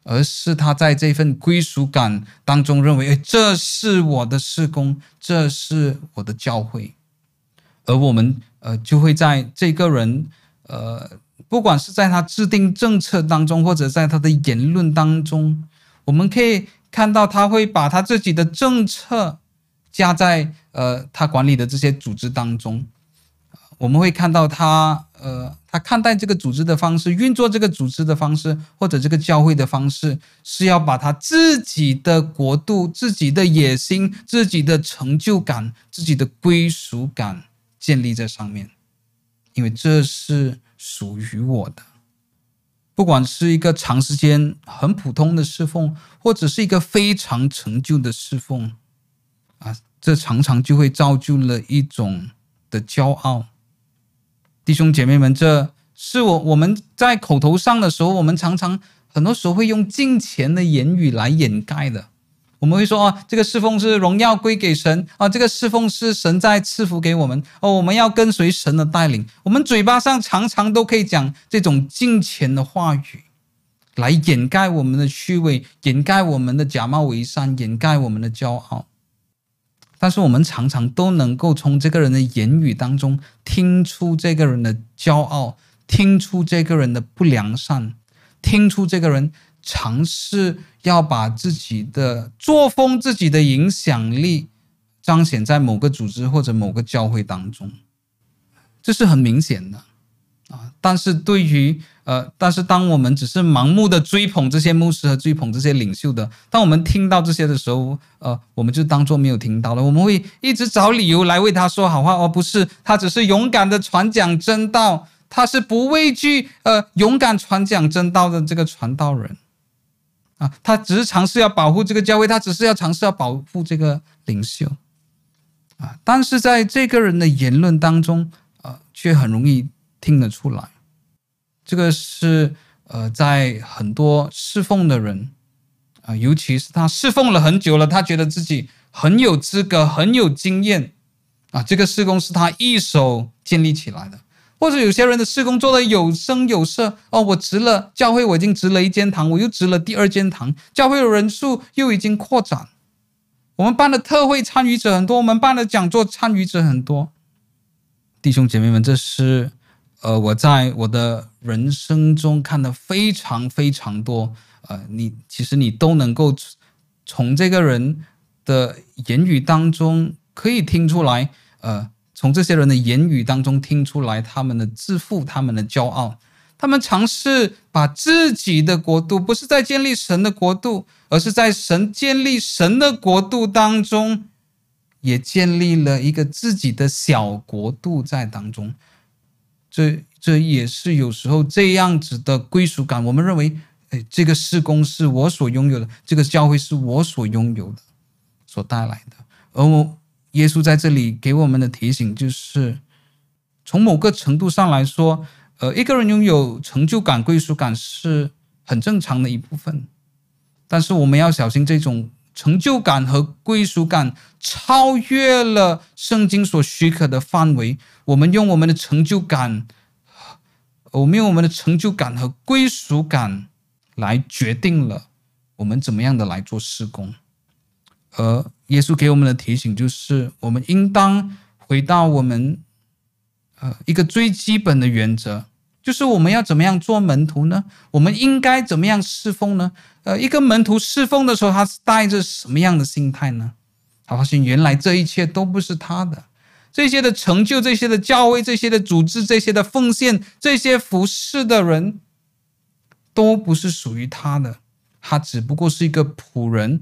而是他在这份归属感当中认为，哎，这是我的事工，这是我的教会，而我们呃就会在这个人呃，不管是在他制定政策当中，或者在他的言论当中，我们可以看到他会把他自己的政策加在呃他管理的这些组织当中，我们会看到他。呃，他看待这个组织的方式，运作这个组织的方式，或者这个教会的方式，是要把他自己的国度、自己的野心、自己的成就感、自己的归属感建立在上面，因为这是属于我的。不管是一个长时间很普通的侍奉，或者是一个非常成就的侍奉，啊，这常常就会造就了一种的骄傲。弟兄姐妹们，这是我我们在口头上的时候，我们常常很多时候会用敬虔的言语来掩盖的。我们会说啊，这个侍奉是荣耀归给神啊，这个侍奉是神在赐福给我们哦，我们要跟随神的带领。我们嘴巴上常常都可以讲这种敬虔的话语，来掩盖我们的虚伪，掩盖我们的假冒伪善，掩盖我们的骄傲。但是我们常常都能够从这个人的言语当中听出这个人的骄傲，听出这个人的不良善，听出这个人尝试要把自己的作风、自己的影响力彰显在某个组织或者某个教会当中，这是很明显的。啊！但是对于呃，但是当我们只是盲目的追捧这些牧师和追捧这些领袖的，当我们听到这些的时候，呃，我们就当做没有听到了。我们会一直找理由来为他说好话，而不是他只是勇敢的传讲真道，他是不畏惧呃勇敢传讲真道的这个传道人啊，他只是尝试要保护这个教会，他只是要尝试要保护这个领袖啊，但是在这个人的言论当中，呃，却很容易。听得出来，这个是呃，在很多侍奉的人啊、尤其是他侍奉了很久了，他觉得自己很有资格、很有经验啊，这个事工是他一手建立起来的。或者有些人的事工做的有声有色哦，我值了教会，我已经值了一间堂，我又值了第二间堂，教会的人数又已经扩展。我们办的特会参与者很多，我们办的讲座参与者很多。弟兄姐妹们，这是。呃，我在我的人生中看的非常非常多，呃，你其实你都能够从这个人的言语当中可以听出来，呃，从这些人的言语当中听出来他们的自负，他们的骄傲，他们尝试把自己的国度不是在建立神的国度，而是在神建立神的国度当中，也建立了一个自己的小国度在当中。这这也是有时候这样子的归属感。我们认为，哎，这个事工是我所拥有的，这个教会是我所拥有的，所带来的。而我耶稣在这里给我们的提醒就是，从某个程度上来说，呃，一个人拥有成就感、归属感是很正常的一部分，但是我们要小心这种成就感和归属感超越了圣经所许可的范围。我们用我们的成就感，我们用我们的成就感和归属感来决定了我们怎么样的来做施工。而耶稣给我们的提醒就是，我们应当回到我们呃一个最基本的原则，就是我们要怎么样做门徒呢？我们应该怎么样侍奉呢？呃，一个门徒侍奉的时候，他是带着什么样的心态呢？他发现原来这一切都不是他的。这些的成就，这些的教会，这些的组织，这些的奉献，这些服侍的人，都不是属于他的。他只不过是一个仆人，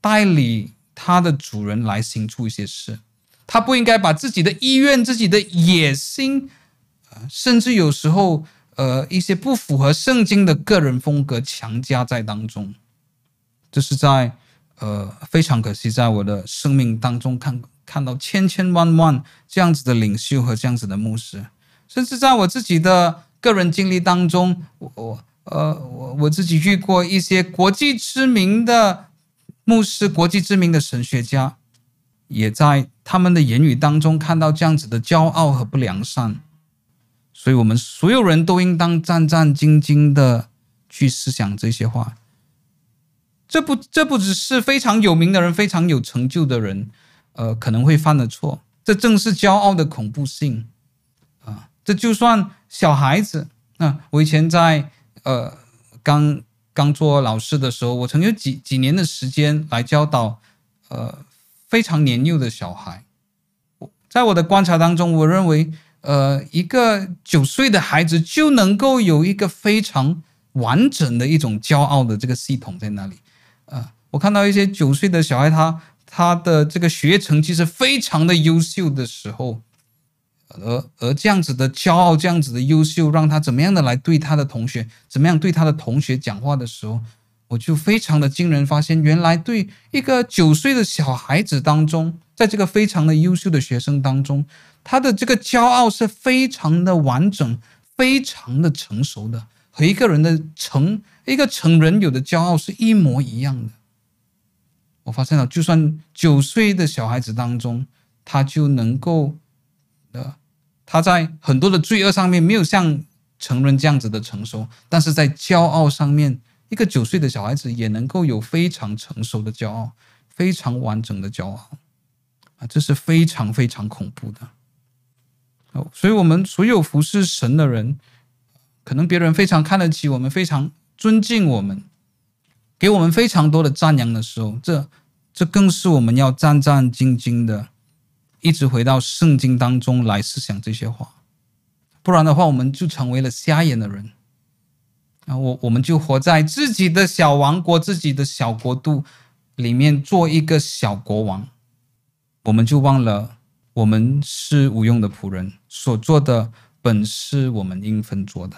代理他的主人来行出一些事。他不应该把自己的意愿、自己的野心，甚至有时候，呃，一些不符合圣经的个人风格强加在当中。这是在，呃，非常可惜，在我的生命当中看。看到千千万万这样子的领袖和这样子的牧师，甚至在我自己的个人经历当中，我我呃我我自己遇过一些国际知名的牧师、国际知名的神学家，也在他们的言语当中看到这样子的骄傲和不良善。所以，我们所有人都应当战战兢兢的去思想这些话，这不这不只是非常有名的人、非常有成就的人，呃，可能会犯的错。这正是骄傲的恐怖性啊！这就算小孩子，那、我以前在呃刚刚做老师的时候，我曾有几几年的时间来教导呃非常年幼的小孩。我在我的观察当中，我认为呃一个九岁的孩子就能够有一个非常完整的一种骄傲的这个系统在那里。啊，我看到一些九岁的小孩，他他的这个学业成绩是非常的优秀的时候，而而这样子的骄傲，这样子的优秀，让他怎么样的来对他的同学，怎么样对他的同学讲话的时候，我就非常的惊人，发现原来对一个九岁的小孩子当中，在这个非常的优秀的学生当中，他的这个骄傲是非常的完整，非常的成熟的，和一个人的成。一个成人有的骄傲是一模一样的。我发现了，就算九岁的小孩子当中，他就能够，呃，他在很多的罪恶上面没有像成人这样子的成熟，但是在骄傲上面，一个九岁的小孩子也能够有非常成熟的骄傲，非常完整的骄傲，啊，这是非常非常恐怖的。哦，所以我们所有服侍神的人，可能别人非常看得起我们，非常。尊敬我们，给我们非常多的赞扬的时候，这这更是我们要战战兢兢的，一直回到圣经当中来思想这些话。不然的话，我们就成为了瞎眼的人。啊，我我们就活在自己的小王国、自己的小国度里面，做一个小国王。我们就忘了，我们是无用的仆人，所做的本是我们应分做的。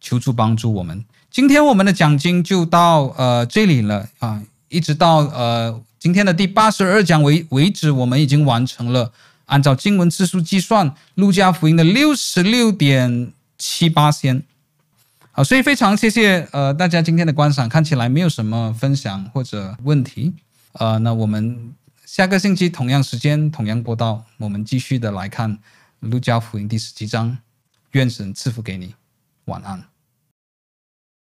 求主帮助我们。今天我们的讲经就到呃这里了啊，一直到呃今天的第八十二讲为为止，我们已经完成了按照经文字数计算，路加福音的六十六点七八仙。好，所以非常谢谢呃大家今天的观赏，看起来没有什么分享或者问题，呃，那我们下个星期同样时间同样播到，我们继续的来看路加福音第十七章，愿神赐福给你，晚安。